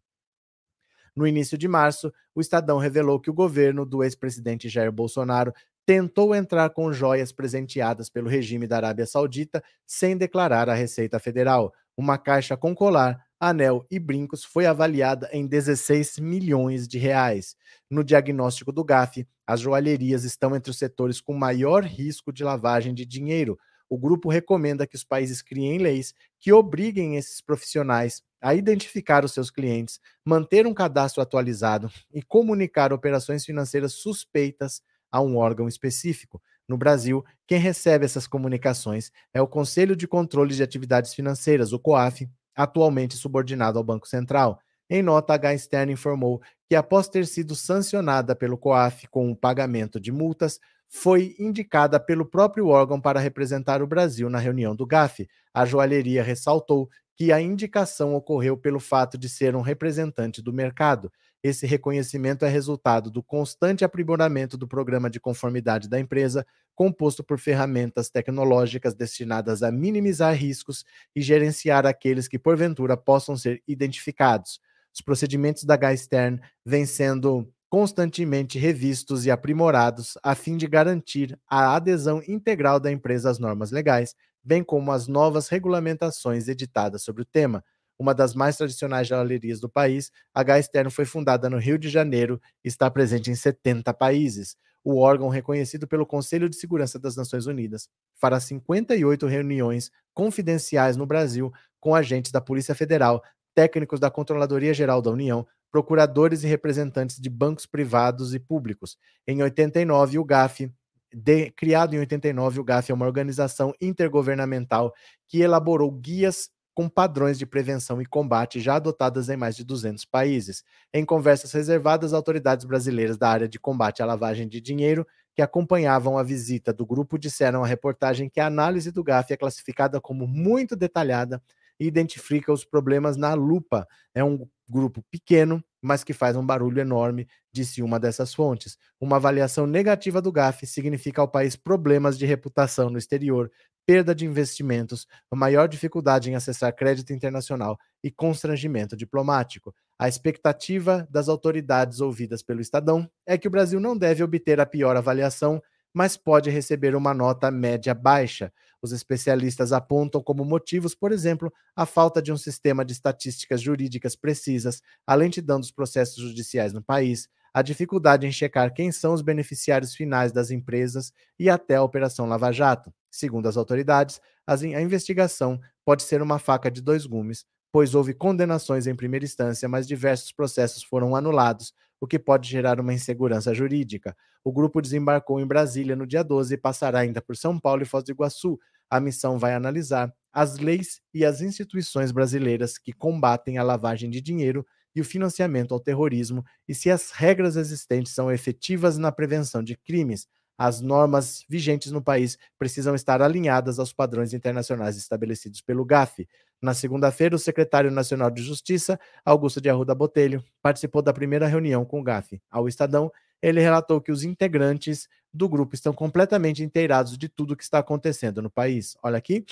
[SPEAKER 1] No início de março, o Estadão revelou que o governo do ex-presidente Jair Bolsonaro tentou entrar com joias presenteadas pelo regime da Arábia Saudita sem declarar à Receita Federal. Uma caixa com colar, anel e brincos foi avaliada em 16 milhões de reais. No diagnóstico do GAF, as joalherias estão entre os setores com maior risco de lavagem de dinheiro. O grupo recomenda que os países criem leis que obriguem esses profissionais a identificar os seus clientes, manter um cadastro atualizado e comunicar operações financeiras suspeitas a um órgão específico. No Brasil, quem recebe essas comunicações é o Conselho de Controle de Atividades Financeiras, o COAF, atualmente subordinado ao Banco Central. Em nota, a H. Informou que, após ter sido sancionada pelo COAF com o pagamento de multas, foi indicada pelo próprio órgão para representar o Brasil na reunião do GAF. A joalheria ressaltou que a indicação ocorreu pelo fato de ser um representante do mercado. Esse reconhecimento é resultado do constante aprimoramento do programa de conformidade da empresa, composto por ferramentas tecnológicas destinadas a minimizar riscos e gerenciar aqueles que porventura possam ser identificados. Os procedimentos da Gaistern vêm sendo constantemente revistos e aprimorados a fim de garantir a adesão integral da empresa às normas legais, bem como às novas regulamentações editadas sobre o tema. Uma das mais tradicionais joalherias do país, a Gaistern foi fundada no Rio de Janeiro e está presente em 70 países. O órgão, reconhecido pelo Conselho de Segurança das Nações Unidas, fará 58 reuniões confidenciais no Brasil com agentes da Polícia Federal, técnicos da Controladoria Geral da União, procuradores e representantes de bancos privados e públicos. Em 89, o GAF, de, criado em 89, o GAF é uma organização intergovernamental que elaborou guias com padrões de prevenção e combate já adotadas em mais de 200 países. Em conversas reservadas, autoridades brasileiras da área de combate à lavagem de dinheiro que acompanhavam a visita do grupo disseram à reportagem que a análise do GAF é classificada como muito detalhada e identifica os problemas na lupa. É um grupo pequeno, mas que faz um barulho enorme, disse uma dessas fontes. Uma avaliação negativa do GAF significa ao país problemas de reputação no exterior, perda de investimentos, maior dificuldade em acessar crédito internacional e constrangimento diplomático. A expectativa das autoridades ouvidas pelo Estadão é que o Brasil não deve obter a pior avaliação mas pode receber uma nota média baixa. Os especialistas apontam como motivos, por exemplo, a falta de um sistema de estatísticas jurídicas precisas, a lentidão dos processos judiciais no país, a dificuldade em checar quem são os beneficiários finais das empresas e até a Operação Lava Jato. Segundo as autoridades, a investigação pode ser uma faca de dois gumes, pois houve condenações em primeira instância, mas diversos processos foram anulados, o que pode gerar uma insegurança jurídica. O grupo desembarcou em Brasília no dia 12 e passará ainda por São Paulo e Foz do Iguaçu. A missão vai analisar as leis e as instituições brasileiras que combatem a lavagem de dinheiro e o financiamento ao terrorismo e se as regras existentes são efetivas na prevenção de crimes. As normas vigentes no país precisam estar alinhadas aos padrões internacionais estabelecidos pelo GAF. Na segunda-feira, o secretário nacional de Justiça, Augusto de Arruda Botelho, participou da primeira reunião com o GAF. Ao Estadão, ele relatou que os integrantes do grupo estão completamente inteirados de tudo o que está acontecendo no país. Olha aqui.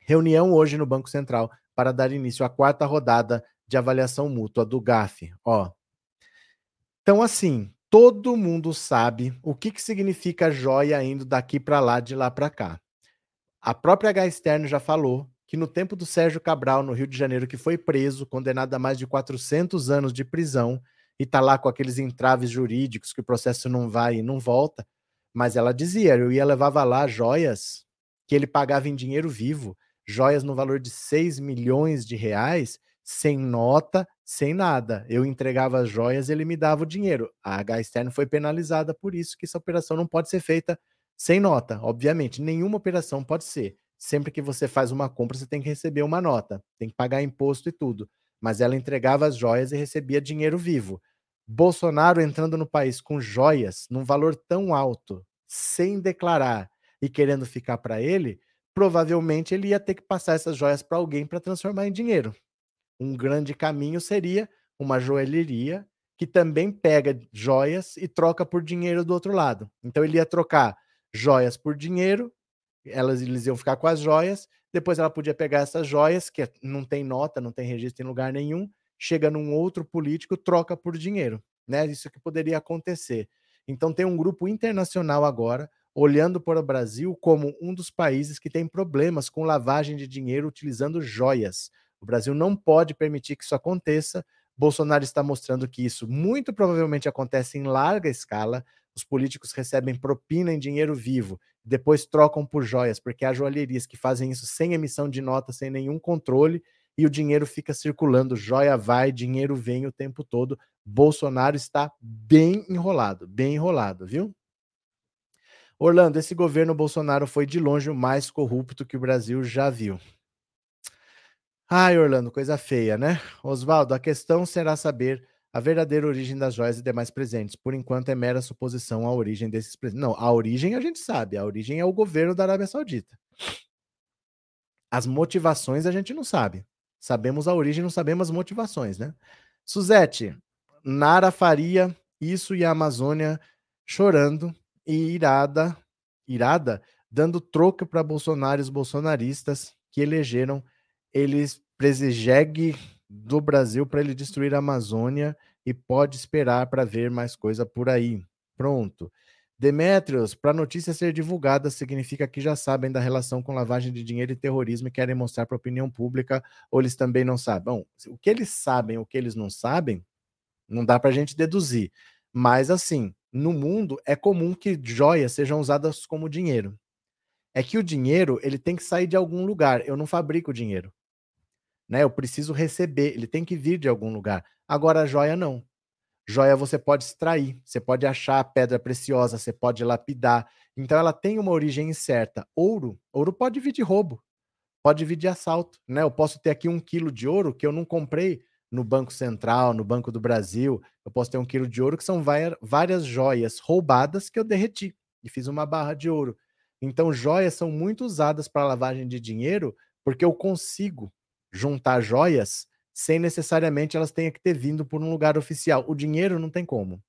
[SPEAKER 1] Reunião hoje no Banco Central para dar início à quarta rodada de avaliação mútua do GAF. Ó. Então, assim, todo mundo sabe o que, que significa joia indo daqui para lá, de lá para cá. A própria H já falou que no tempo do Sérgio Cabral, no Rio de Janeiro, que foi preso, condenado a mais de 400 anos de prisão, e tá lá com aqueles entraves jurídicos que o processo não vai e não volta, mas ela dizia, eu ia levava lá joias que ele pagava em dinheiro vivo, joias no valor de 6 milhões de reais, sem nota, sem nada. Eu entregava as joias, ele me dava o dinheiro. A H foi penalizada por isso, que essa operação não pode ser feita sem nota, obviamente. Nenhuma operação pode ser sempre que você faz uma compra, você tem que receber uma nota, tem que pagar imposto e tudo. Mas ela entregava as joias e recebia dinheiro vivo. Bolsonaro entrando no país com joias num valor tão alto, sem declarar e querendo ficar para ele, provavelmente ele ia ter que passar essas joias para alguém para transformar em dinheiro. Um grande caminho seria uma joalheria que também pega joias e troca por dinheiro do outro lado. Então ele ia trocar joias por dinheiro elas eles iam ficar com as joias, depois ela podia pegar essas joias, que não tem nota, não tem registro em lugar nenhum, chega num outro político, troca por dinheiro, né? Isso que poderia acontecer. Então tem um grupo internacional agora olhando para o Brasil como um dos países que tem problemas com lavagem de dinheiro utilizando joias. O Brasil não pode permitir que isso aconteça. Bolsonaro está mostrando que isso muito provavelmente acontece em larga escala. Os políticos recebem propina em dinheiro vivo depois trocam por joias, porque há joalherias que fazem isso sem emissão de nota, sem nenhum controle, e o dinheiro fica circulando, joia vai, dinheiro vem o tempo todo. Bolsonaro está bem enrolado, bem enrolado, viu? Orlando, esse governo Bolsonaro foi de longe o mais corrupto que o Brasil já viu. Ai, Orlando, coisa feia, né? Oswaldo, a questão será saber a verdadeira origem das joias e demais presentes. Por enquanto, é mera suposição a origem desses presentes. Não, a origem a gente sabe. A origem é o governo da Arábia Saudita. As motivações a gente não sabe. Sabemos a origem, não sabemos as motivações, né? Suzete, Nara Faria, isso e a Amazônia chorando e irada, irada, dando troco para Bolsonaro e os bolsonaristas que elegeram eles presijegue do Brasil para ele destruir a Amazônia e pode esperar para ver mais coisa por aí. Pronto. Demetrios, para a notícia ser divulgada, significa que já sabem da relação com lavagem de dinheiro e terrorismo e querem mostrar para a opinião pública, ou eles também não sabem? Bom, o que eles sabem, o que eles não sabem, não dá para a gente deduzir. Mas, assim, no mundo é comum que joias sejam usadas como dinheiro. É que o dinheiro ele tem que sair de algum lugar. Eu não fabrico dinheiro. Né? Eu preciso receber, ele tem que vir de algum lugar. Agora, a joia não. Joia você pode extrair, você pode achar pedra preciosa, você pode lapidar. Então ela tem uma origem incerta. Ouro, ouro pode vir de roubo, pode vir de assalto, né? Eu posso ter aqui um quilo de ouro que eu não comprei no Banco Central, no Banco do Brasil. Eu posso ter um quilo de ouro que são várias joias roubadas que eu derreti e fiz uma barra de ouro. Então joias são muito usadas para lavagem de dinheiro porque eu consigo juntar joias sem necessariamente elas tenham que ter vindo por um lugar oficial. O dinheiro não tem como.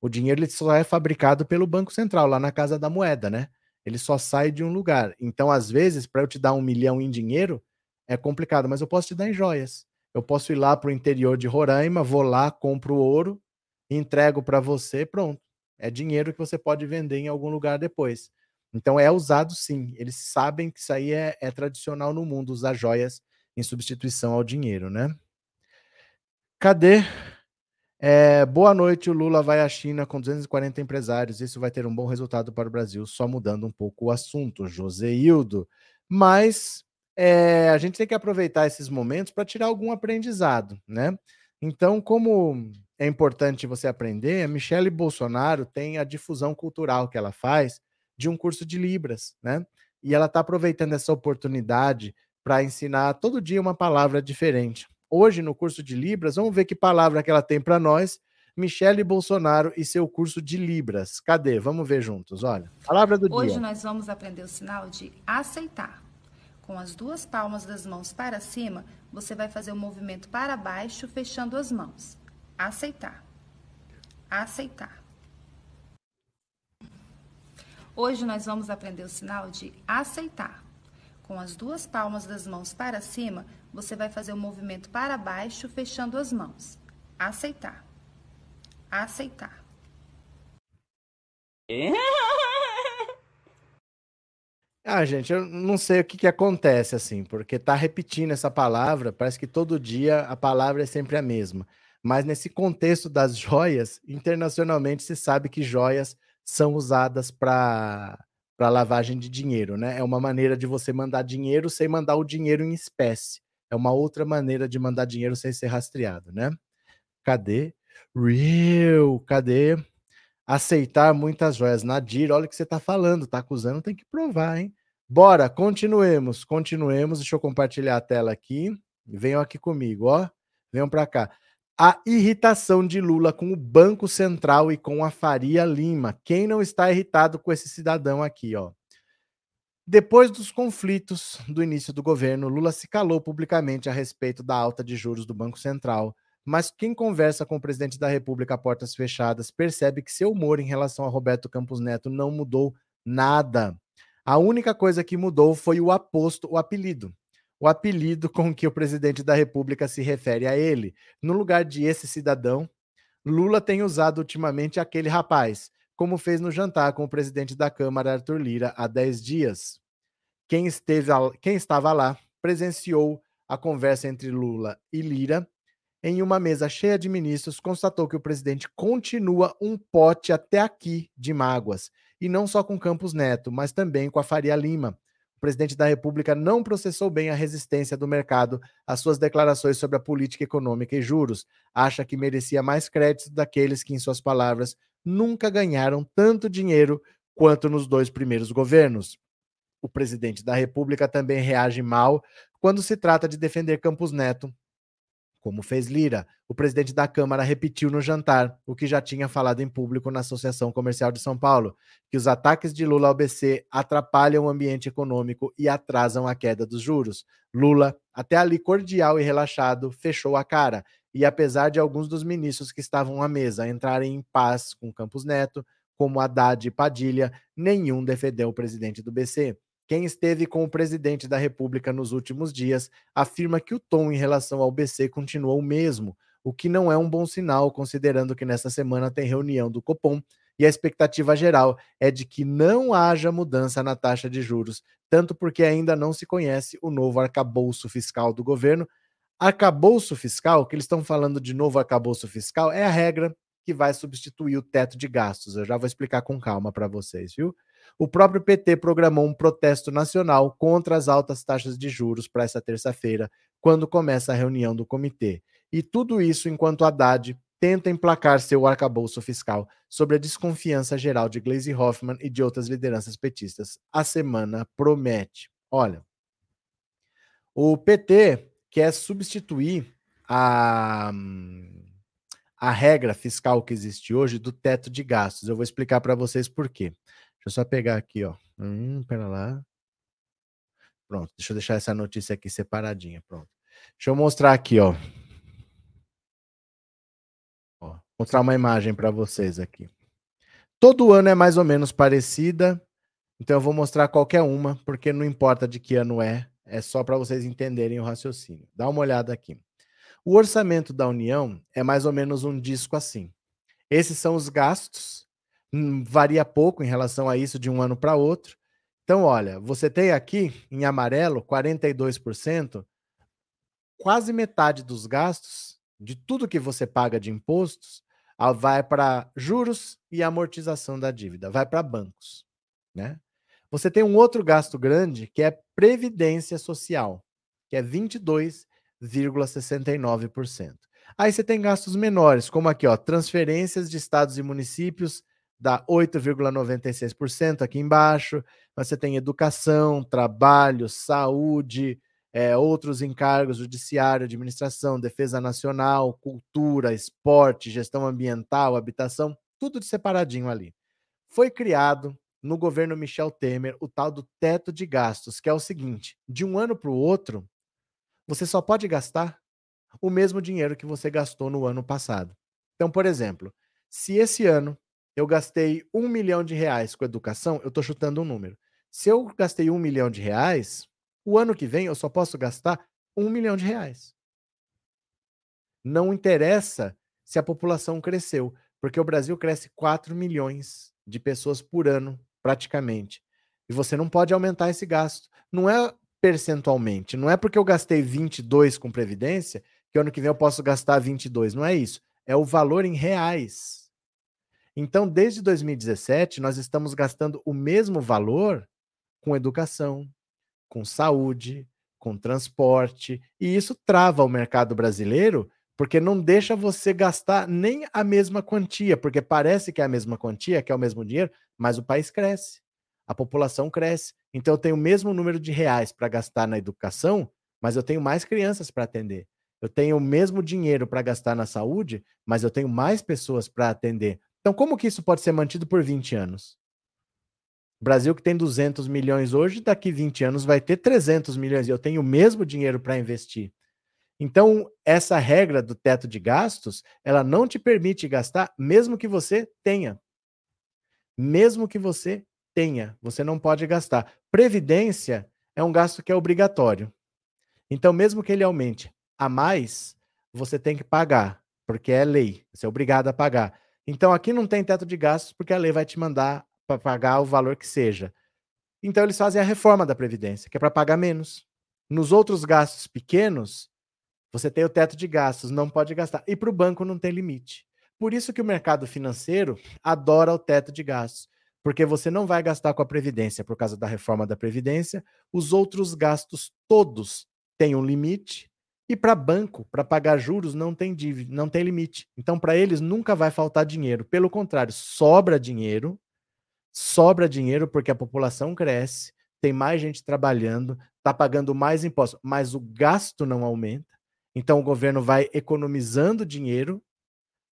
[SPEAKER 1] O dinheiro ele só é fabricado pelo Banco Central, lá na Casa da Moeda, né? Ele só sai de um lugar. Então, às vezes, para eu te dar um milhão em dinheiro, é complicado, mas eu posso te dar em joias. Eu posso ir lá para o interior de Roraima, vou lá, compro ouro, entrego para você, pronto. É dinheiro que você pode vender em algum lugar depois. Então é usado sim. Eles sabem que isso aí é, é tradicional no mundo, usar joias em substituição ao dinheiro, né? Cadê? É, boa noite, o Lula vai à China com 240 empresários. Isso vai ter um bom resultado para o Brasil, só mudando um pouco o assunto, Joseildo. Mas é, a gente tem que aproveitar esses momentos para tirar algum aprendizado, né? Então, como é importante você aprender, a Michelle Bolsonaro tem a difusão cultural que ela faz de um curso de Libras, né? E ela está aproveitando essa oportunidade para ensinar todo dia uma palavra diferente. Hoje, no curso de Libras, vamos ver que palavra que ela tem para nós. Michele Bolsonaro e seu curso de Libras. Cadê? Vamos ver juntos. Olha, palavra do
[SPEAKER 2] Hoje
[SPEAKER 1] dia.
[SPEAKER 2] Hoje nós vamos aprender o sinal de aceitar. Com as duas palmas das mãos para cima, você vai fazer o movimento para baixo, fechando as mãos. Aceitar. Aceitar. Hoje nós vamos aprender o sinal de aceitar. Com as duas palmas das mãos para cima, você vai fazer o movimento para baixo, fechando as mãos. Aceitar. Aceitar.
[SPEAKER 1] Ah, gente, eu não sei o que, que acontece assim, porque tá repetindo essa palavra, parece que todo dia a palavra é sempre a mesma. Mas nesse contexto das joias, internacionalmente se sabe que joias são usadas para para lavagem de dinheiro, né? É uma maneira de você mandar dinheiro sem mandar o dinheiro em espécie. É uma outra maneira de mandar dinheiro sem ser rastreado, né? Cadê? Real, cadê? Aceitar muitas joias. Nadir, olha o que você está falando, tá acusando, tem que provar, hein? Bora, continuemos, continuemos. Deixa eu compartilhar a tela aqui. Venham aqui comigo, ó. Venham para cá a irritação de Lula com o Banco Central e com a Faria Lima. Quem não está irritado com esse cidadão aqui, ó? Depois dos conflitos do início do governo, Lula se calou publicamente a respeito da alta de juros do Banco Central. Mas quem conversa com o presidente da República a portas fechadas percebe que seu humor em relação a Roberto Campos Neto não mudou nada. A única coisa que mudou foi o aposto, o apelido o apelido com que o presidente da República se refere a ele. No lugar de esse cidadão, Lula tem usado ultimamente aquele rapaz, como fez no jantar com o presidente da Câmara, Arthur Lira, há 10 dias. Quem, esteve, quem estava lá presenciou a conversa entre Lula e Lira. Em uma mesa cheia de ministros, constatou que o presidente continua um pote até aqui de mágoas, e não só com Campos Neto, mas também com a Faria Lima, o presidente da República não processou bem a resistência do mercado às suas declarações sobre a política econômica e juros. Acha que merecia mais crédito daqueles que, em suas palavras, nunca ganharam tanto dinheiro quanto nos dois primeiros governos. O presidente da República também reage mal quando se trata de defender Campos Neto como fez Lira. O presidente da Câmara repetiu no jantar o que já tinha falado em público na Associação Comercial de São Paulo, que os ataques de Lula ao BC atrapalham o ambiente econômico e atrasam a queda dos juros. Lula, até ali cordial e relaxado, fechou a cara. e apesar de alguns dos ministros que estavam à mesa entrarem em paz com Campos Neto, como Haddad e Padilha, nenhum defendeu o presidente do BC. Quem esteve com o presidente da República nos últimos dias afirma que o tom em relação ao BC continuou o mesmo, o que não é um bom sinal, considerando que nesta semana tem reunião do Copom e a expectativa geral é de que não haja mudança na taxa de juros, tanto porque ainda não se conhece o novo arcabouço fiscal do governo. Arcabouço fiscal, que eles estão falando de novo arcabouço fiscal, é a regra que vai substituir o teto de gastos. Eu já vou explicar com calma para vocês, viu? O próprio PT programou um protesto nacional contra as altas taxas de juros para essa terça-feira, quando começa a reunião do comitê. E tudo isso enquanto Haddad tenta emplacar seu arcabouço fiscal sobre a desconfiança geral de Gleisi Hoffmann e de outras lideranças petistas. A semana promete. Olha, o PT quer substituir a, a regra fiscal que existe hoje do teto de gastos. Eu vou explicar para vocês por quê. Deixa eu só pegar aqui, ó. Hum, pera lá. Pronto, deixa eu deixar essa notícia aqui separadinha, pronto. Deixa eu mostrar aqui, ó. ó mostrar uma imagem para vocês aqui. Todo ano é mais ou menos parecida, então eu vou mostrar qualquer uma, porque não importa de que ano é, é só para vocês entenderem o raciocínio. Dá uma olhada aqui. O orçamento da União é mais ou menos um disco assim. Esses são os gastos varia pouco em relação a isso de um ano para outro. Então, olha, você tem aqui em amarelo 42%, quase metade dos gastos de tudo que você paga de impostos vai para juros e amortização da dívida, vai para bancos, né? Você tem um outro gasto grande que é previdência social, que é 22,69%. Aí você tem gastos menores, como aqui, ó, transferências de estados e municípios dá 8,96% aqui embaixo. Você tem educação, trabalho, saúde, é, outros encargos, judiciário, administração, defesa nacional, cultura, esporte, gestão ambiental, habitação, tudo de separadinho ali. Foi criado no governo Michel Temer o tal do teto de gastos, que é o seguinte: de um ano para o outro, você só pode gastar o mesmo dinheiro que você gastou no ano passado. Então, por exemplo, se esse ano eu gastei um milhão de reais com educação, eu estou chutando um número. Se eu gastei um milhão de reais, o ano que vem eu só posso gastar um milhão de reais. Não interessa se a população cresceu, porque o Brasil cresce 4 milhões de pessoas por ano, praticamente. E você não pode aumentar esse gasto. Não é percentualmente, não é porque eu gastei 22 com previdência que ano que vem eu posso gastar 22, não é isso. É o valor em reais. Então, desde 2017, nós estamos gastando o mesmo valor com educação, com saúde, com transporte, e isso trava o mercado brasileiro, porque não deixa você gastar nem a mesma quantia, porque parece que é a mesma quantia, que é o mesmo dinheiro, mas o país cresce, a população cresce. Então, eu tenho o mesmo número de reais para gastar na educação, mas eu tenho mais crianças para atender. Eu tenho o mesmo dinheiro para gastar na saúde, mas eu tenho mais pessoas para atender. Então, como que isso pode ser mantido por 20 anos? O Brasil que tem 200 milhões hoje, daqui 20 anos vai ter 300 milhões e eu tenho o mesmo dinheiro para investir. Então, essa regra do teto de gastos, ela não te permite gastar mesmo que você tenha. Mesmo que você tenha, você não pode gastar. Previdência é um gasto que é obrigatório. Então, mesmo que ele aumente a mais, você tem que pagar, porque é lei, você é obrigado a pagar. Então aqui não tem teto de gastos porque a lei vai te mandar para pagar o valor que seja. Então eles fazem a reforma da previdência, que é para pagar menos. Nos outros gastos pequenos, você tem o teto de gastos, não pode gastar. E para o banco não tem limite. Por isso que o mercado financeiro adora o teto de gastos, porque você não vai gastar com a previdência por causa da reforma da previdência. Os outros gastos todos têm um limite e para banco, para pagar juros, não tem dívida, não tem limite. Então, para eles nunca vai faltar dinheiro. Pelo contrário, sobra dinheiro, sobra dinheiro porque a população cresce, tem mais gente trabalhando, está pagando mais impostos, mas o gasto não aumenta. Então, o governo vai economizando dinheiro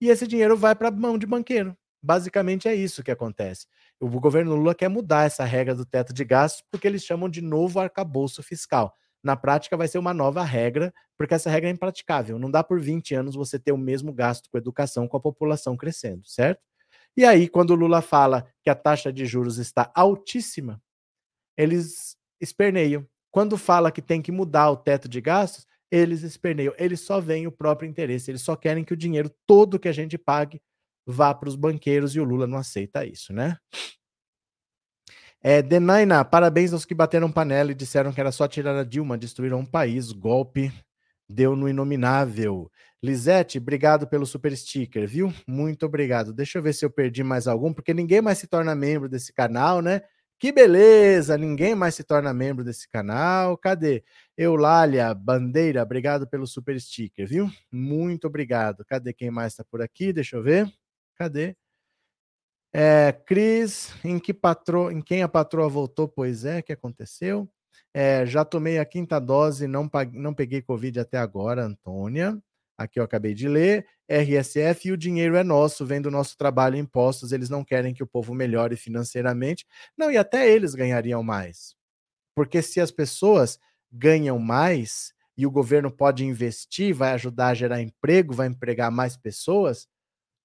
[SPEAKER 1] e esse dinheiro vai para a mão de banqueiro. Basicamente é isso que acontece. O governo Lula quer mudar essa regra do teto de gastos porque eles chamam de novo arcabouço fiscal. Na prática, vai ser uma nova regra, porque essa regra é impraticável. Não dá por 20 anos você ter o mesmo gasto com educação com a população crescendo, certo? E aí, quando o Lula fala que a taxa de juros está altíssima, eles esperneiam. Quando fala que tem que mudar o teto de gastos, eles esperneiam. Eles só veem o próprio interesse, eles só querem que o dinheiro todo que a gente pague vá para os banqueiros e o Lula não aceita isso, né? É, Denaina, parabéns aos que bateram panela e disseram que era só tirar a Dilma, destruíram um país, golpe deu no inominável. Lisete, obrigado pelo super sticker, viu? Muito obrigado. Deixa eu ver se eu perdi mais algum, porque ninguém mais se torna membro desse canal, né? Que beleza! Ninguém mais se torna membro desse canal. Cadê? Eulália Bandeira, obrigado pelo super sticker, viu? Muito obrigado. Cadê quem mais está por aqui? Deixa eu ver. Cadê? É, Cris, em que patroa, em quem a patroa voltou? Pois é, que aconteceu? É, já tomei a quinta dose, não, não peguei Covid até agora, Antônia. Aqui eu acabei de ler. RSF e o dinheiro é nosso, vem do nosso trabalho impostos. Eles não querem que o povo melhore financeiramente. Não, e até eles ganhariam mais. Porque se as pessoas ganham mais e o governo pode investir, vai ajudar a gerar emprego, vai empregar mais pessoas,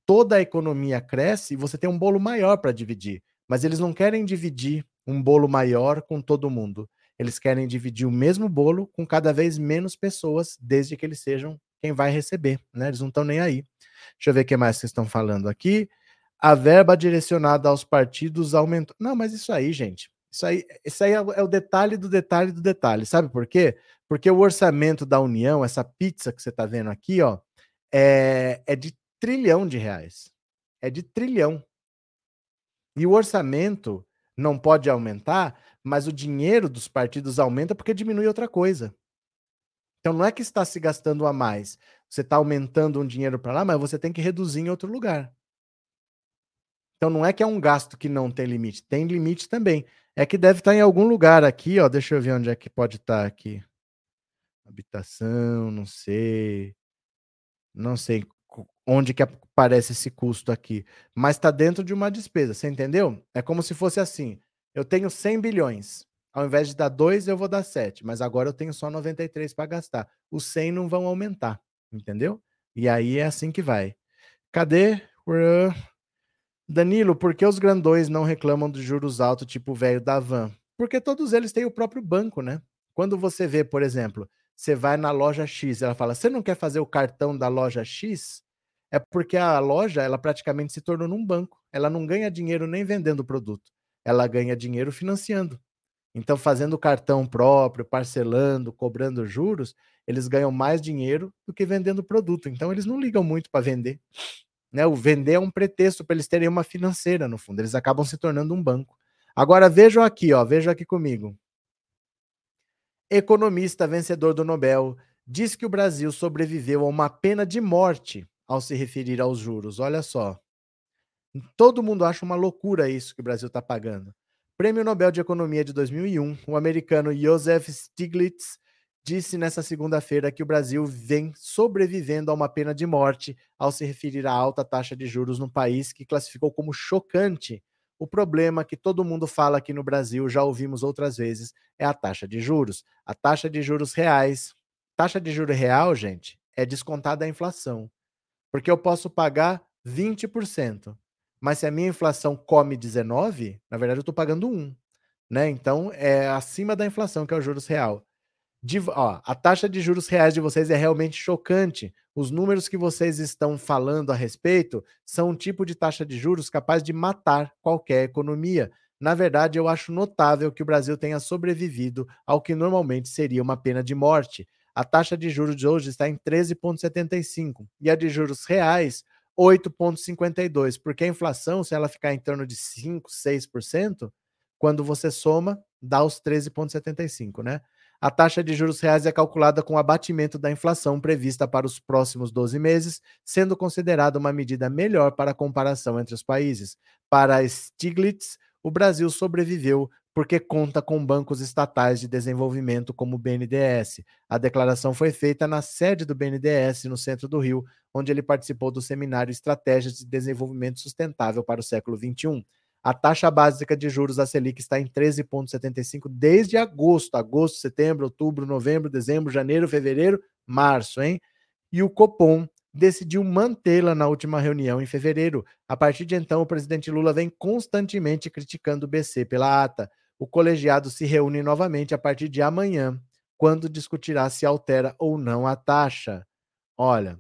[SPEAKER 1] toda a economia cresce você tem um bolo maior para dividir. Mas eles não querem dividir um bolo maior com todo mundo. Eles querem dividir o mesmo bolo com cada vez menos pessoas, desde que eles sejam quem vai receber, né? Eles não estão nem aí. Deixa eu ver o que mais vocês estão falando aqui. A verba direcionada aos partidos aumentou. Não, mas isso aí, gente. Isso aí, isso aí é o detalhe do detalhe do detalhe. Sabe por quê? Porque o orçamento da União, essa pizza que você está vendo aqui, ó, é, é de trilhão de reais. É de trilhão. E o orçamento não pode aumentar, mas o dinheiro dos partidos aumenta porque diminui outra coisa. Então não é que está se gastando a mais. Você está aumentando um dinheiro para lá, mas você tem que reduzir em outro lugar. Então não é que é um gasto que não tem limite, tem limite também. É que deve estar em algum lugar aqui, ó. Deixa eu ver onde é que pode estar aqui. Habitação, não sei. Não sei onde que aparece esse custo aqui, mas está dentro de uma despesa, você entendeu? É como se fosse assim: eu tenho 100 bilhões, ao invés de dar 2, eu vou dar 7, mas agora eu tenho só 93 para gastar. Os 100 não vão aumentar, entendeu? E aí é assim que vai. Cadê? Danilo, por que os grandões não reclamam de juros altos, tipo o velho da van? Porque todos eles têm o próprio banco, né? Quando você vê, por exemplo, você vai na loja X, ela fala: "Você não quer fazer o cartão da loja X?" É porque a loja, ela praticamente se tornou num banco. Ela não ganha dinheiro nem vendendo o produto. Ela ganha dinheiro financiando. Então, fazendo cartão próprio, parcelando, cobrando juros, eles ganham mais dinheiro do que vendendo produto. Então, eles não ligam muito para vender. Né? O vender é um pretexto para eles terem uma financeira, no fundo. Eles acabam se tornando um banco. Agora, vejam aqui, ó, vejam aqui comigo economista vencedor do Nobel, diz que o Brasil sobreviveu a uma pena de morte ao se referir aos juros. Olha só. Todo mundo acha uma loucura isso que o Brasil está pagando. Prêmio Nobel de Economia de 2001, o americano Joseph Stiglitz disse nessa segunda-feira que o Brasil vem sobrevivendo a uma pena de morte ao se referir à alta taxa de juros no país, que classificou como chocante o problema que todo mundo fala aqui no Brasil, já ouvimos outras vezes, é a taxa de juros. A taxa de juros reais. Taxa de juro real, gente, é descontada a inflação. Porque eu posso pagar 20%. Mas se a minha inflação come 19, na verdade eu estou pagando 1. Né? Então é acima da inflação, que é o juros real. De, ó, a taxa de juros reais de vocês é realmente chocante. Os números que vocês estão falando a respeito são um tipo de taxa de juros capaz de matar qualquer economia. Na verdade, eu acho notável que o Brasil tenha sobrevivido ao que normalmente seria uma pena de morte. A taxa de juros de hoje está em 13,75 e a de juros reais 8,52, porque a inflação, se ela ficar em torno de 5, 6%, quando você soma, dá os 13,75, né? A taxa de juros reais é calculada com o abatimento da inflação prevista para os próximos 12 meses, sendo considerada uma medida melhor para a comparação entre os países. Para Stiglitz, o Brasil sobreviveu porque conta com bancos estatais de desenvolvimento como o BNDES. A declaração foi feita na sede do BNDES, no centro do Rio, onde ele participou do seminário Estratégias de Desenvolvimento Sustentável para o século XXI. A taxa básica de juros da Selic está em 13,75 desde agosto, agosto, setembro, outubro, novembro, dezembro, janeiro, fevereiro, março, hein? E o Copom decidiu mantê-la na última reunião em fevereiro. A partir de então, o presidente Lula vem constantemente criticando o BC pela ata. O colegiado se reúne novamente a partir de amanhã, quando discutirá se altera ou não a taxa. Olha,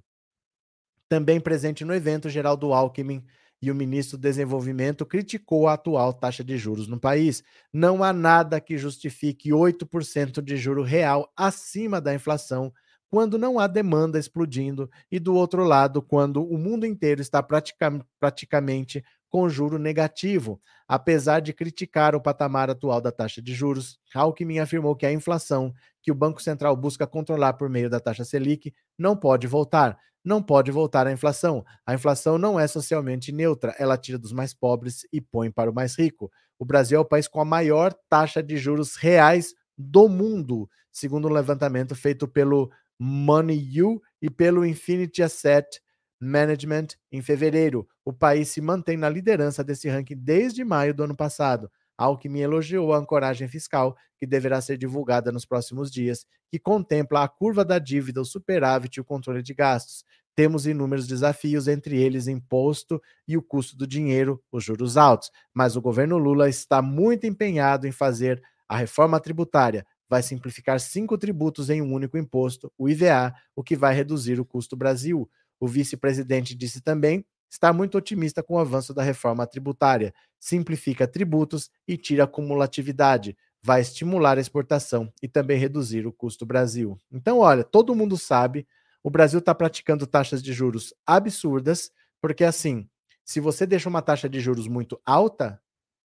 [SPEAKER 1] também presente no evento, Geraldo Alckmin e o ministro do Desenvolvimento criticou a atual taxa de juros no país. Não há nada que justifique 8% de juro real acima da inflação quando não há demanda explodindo e do outro lado, quando o mundo inteiro está pratica praticamente com juro negativo. Apesar de criticar o patamar atual da taxa de juros, Alckmin afirmou que a inflação que o Banco Central busca controlar por meio da taxa Selic não pode voltar não pode voltar à inflação. A inflação não é socialmente neutra, ela tira dos mais pobres e põe para o mais rico. O Brasil é o país com a maior taxa de juros reais do mundo, segundo um levantamento feito pelo MoneyU e pelo Infinity Asset Management em fevereiro. O país se mantém na liderança desse ranking desde maio do ano passado. Alckmin elogiou a ancoragem fiscal, que deverá ser divulgada nos próximos dias, que contempla a curva da dívida, o superávit e o controle de gastos. Temos inúmeros desafios, entre eles imposto e o custo do dinheiro, os juros altos. Mas o governo Lula está muito empenhado em fazer a reforma tributária. Vai simplificar cinco tributos em um único imposto, o IVA, o que vai reduzir o custo Brasil. O vice-presidente disse também está muito otimista com o avanço da reforma tributária. Simplifica tributos e tira acumulatividade. Vai estimular a exportação e também reduzir o custo Brasil. Então, olha, todo mundo sabe, o Brasil está praticando taxas de juros absurdas, porque assim, se você deixa uma taxa de juros muito alta,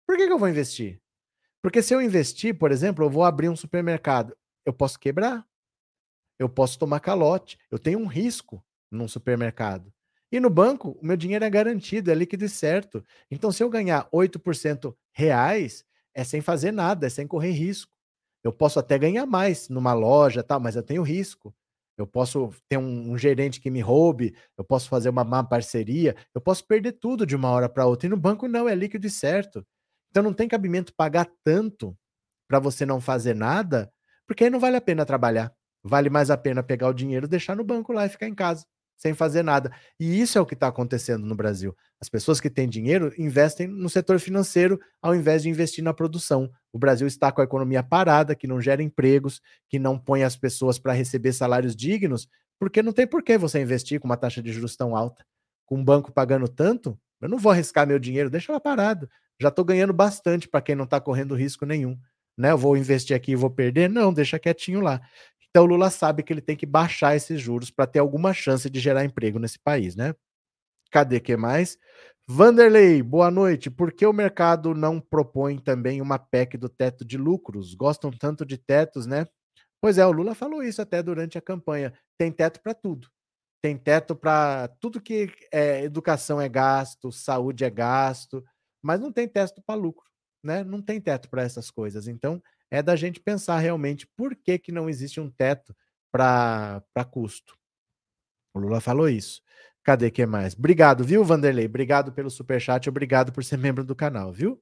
[SPEAKER 1] por que, que eu vou investir? Porque se eu investir, por exemplo, eu vou abrir um supermercado, eu posso quebrar, eu posso tomar calote, eu tenho um risco num supermercado. E no banco, o meu dinheiro é garantido, é líquido e certo. Então, se eu ganhar 8% reais, é sem fazer nada, é sem correr risco. Eu posso até ganhar mais numa loja, tal, mas eu tenho risco. Eu posso ter um, um, gerente que me roube, eu posso fazer uma má parceria, eu posso perder tudo de uma hora para outra. E no banco não, é líquido e certo. Então não tem cabimento pagar tanto para você não fazer nada, porque aí não vale a pena trabalhar. Vale mais a pena pegar o dinheiro, deixar no banco lá e ficar em casa sem fazer nada. E isso é o que está acontecendo no Brasil. As pessoas que têm dinheiro investem no setor financeiro ao invés de investir na produção. O Brasil está com a economia parada, que não gera empregos, que não põe as pessoas para receber salários dignos, porque não tem por que você investir com uma taxa de juros tão alta. Com um banco pagando tanto, eu não vou arriscar meu dinheiro, deixa ela parado. Já estou ganhando bastante para quem não está correndo risco nenhum. Né? Eu vou investir aqui e vou perder? Não, deixa quietinho lá. Então o Lula sabe que ele tem que baixar esses juros para ter alguma chance de gerar emprego nesse país, né? Cadê que mais? Vanderlei, boa noite. Por que o mercado não propõe também uma PEC do teto de lucros? Gostam tanto de tetos, né? Pois é, o Lula falou isso até durante a campanha. Tem teto para tudo. Tem teto para tudo que é educação é gasto, saúde é gasto, mas não tem teto para lucro, né? Não tem teto para essas coisas. Então, é da gente pensar realmente por que, que não existe um teto para custo. O Lula falou isso. Cadê que mais? Obrigado, viu, Vanderlei? Obrigado pelo superchat, obrigado por ser membro do canal, viu?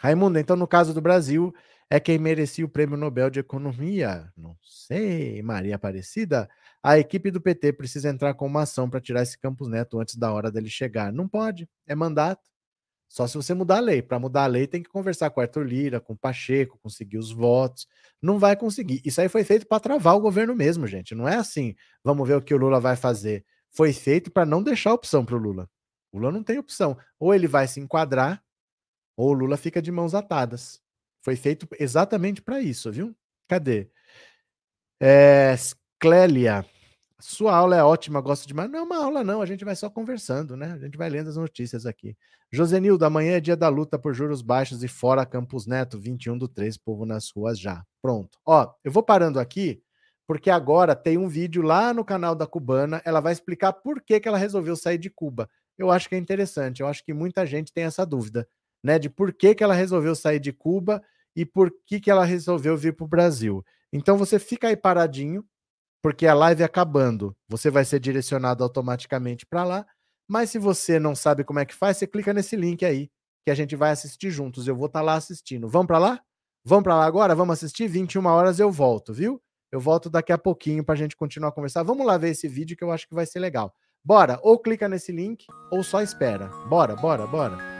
[SPEAKER 1] Raimundo, então no caso do Brasil, é quem merecia o prêmio Nobel de Economia? Não sei, Maria Aparecida. A equipe do PT precisa entrar com uma ação para tirar esse Campos Neto antes da hora dele chegar. Não pode, é mandato. Só se você mudar a lei. Para mudar a lei, tem que conversar com Arthur Lira, com Pacheco, conseguir os votos. Não vai conseguir. Isso aí foi feito para travar o governo mesmo, gente. Não é assim, vamos ver o que o Lula vai fazer. Foi feito para não deixar opção para o Lula. O Lula não tem opção. Ou ele vai se enquadrar, ou o Lula fica de mãos atadas. Foi feito exatamente para isso, viu? Cadê? É, Clélia, sua aula é ótima, gosto demais. Não é uma aula, não. A gente vai só conversando, né? A gente vai lendo as notícias aqui. Josenildo, amanhã é dia da luta por juros baixos e fora Campos Neto, 21 do 3, povo nas ruas já. Pronto. Ó, eu vou parando aqui, porque agora tem um vídeo lá no canal da Cubana. Ela vai explicar por que, que ela resolveu sair de Cuba. Eu acho que é interessante. Eu acho que muita gente tem essa dúvida, né? De por que, que ela resolveu sair de Cuba e por que, que ela resolveu vir para o Brasil. Então você fica aí paradinho porque a live acabando, você vai ser direcionado automaticamente para lá. Mas se você não sabe como é que faz, você clica nesse link aí que a gente vai assistir juntos. Eu vou estar tá lá assistindo. Vamos para lá? Vamos para lá agora? Vamos assistir? 21 horas eu volto, viu? Eu volto daqui a pouquinho para a gente continuar a conversar. Vamos lá ver esse vídeo que eu acho que vai ser legal. Bora, ou clica nesse link ou só espera. Bora, bora, bora.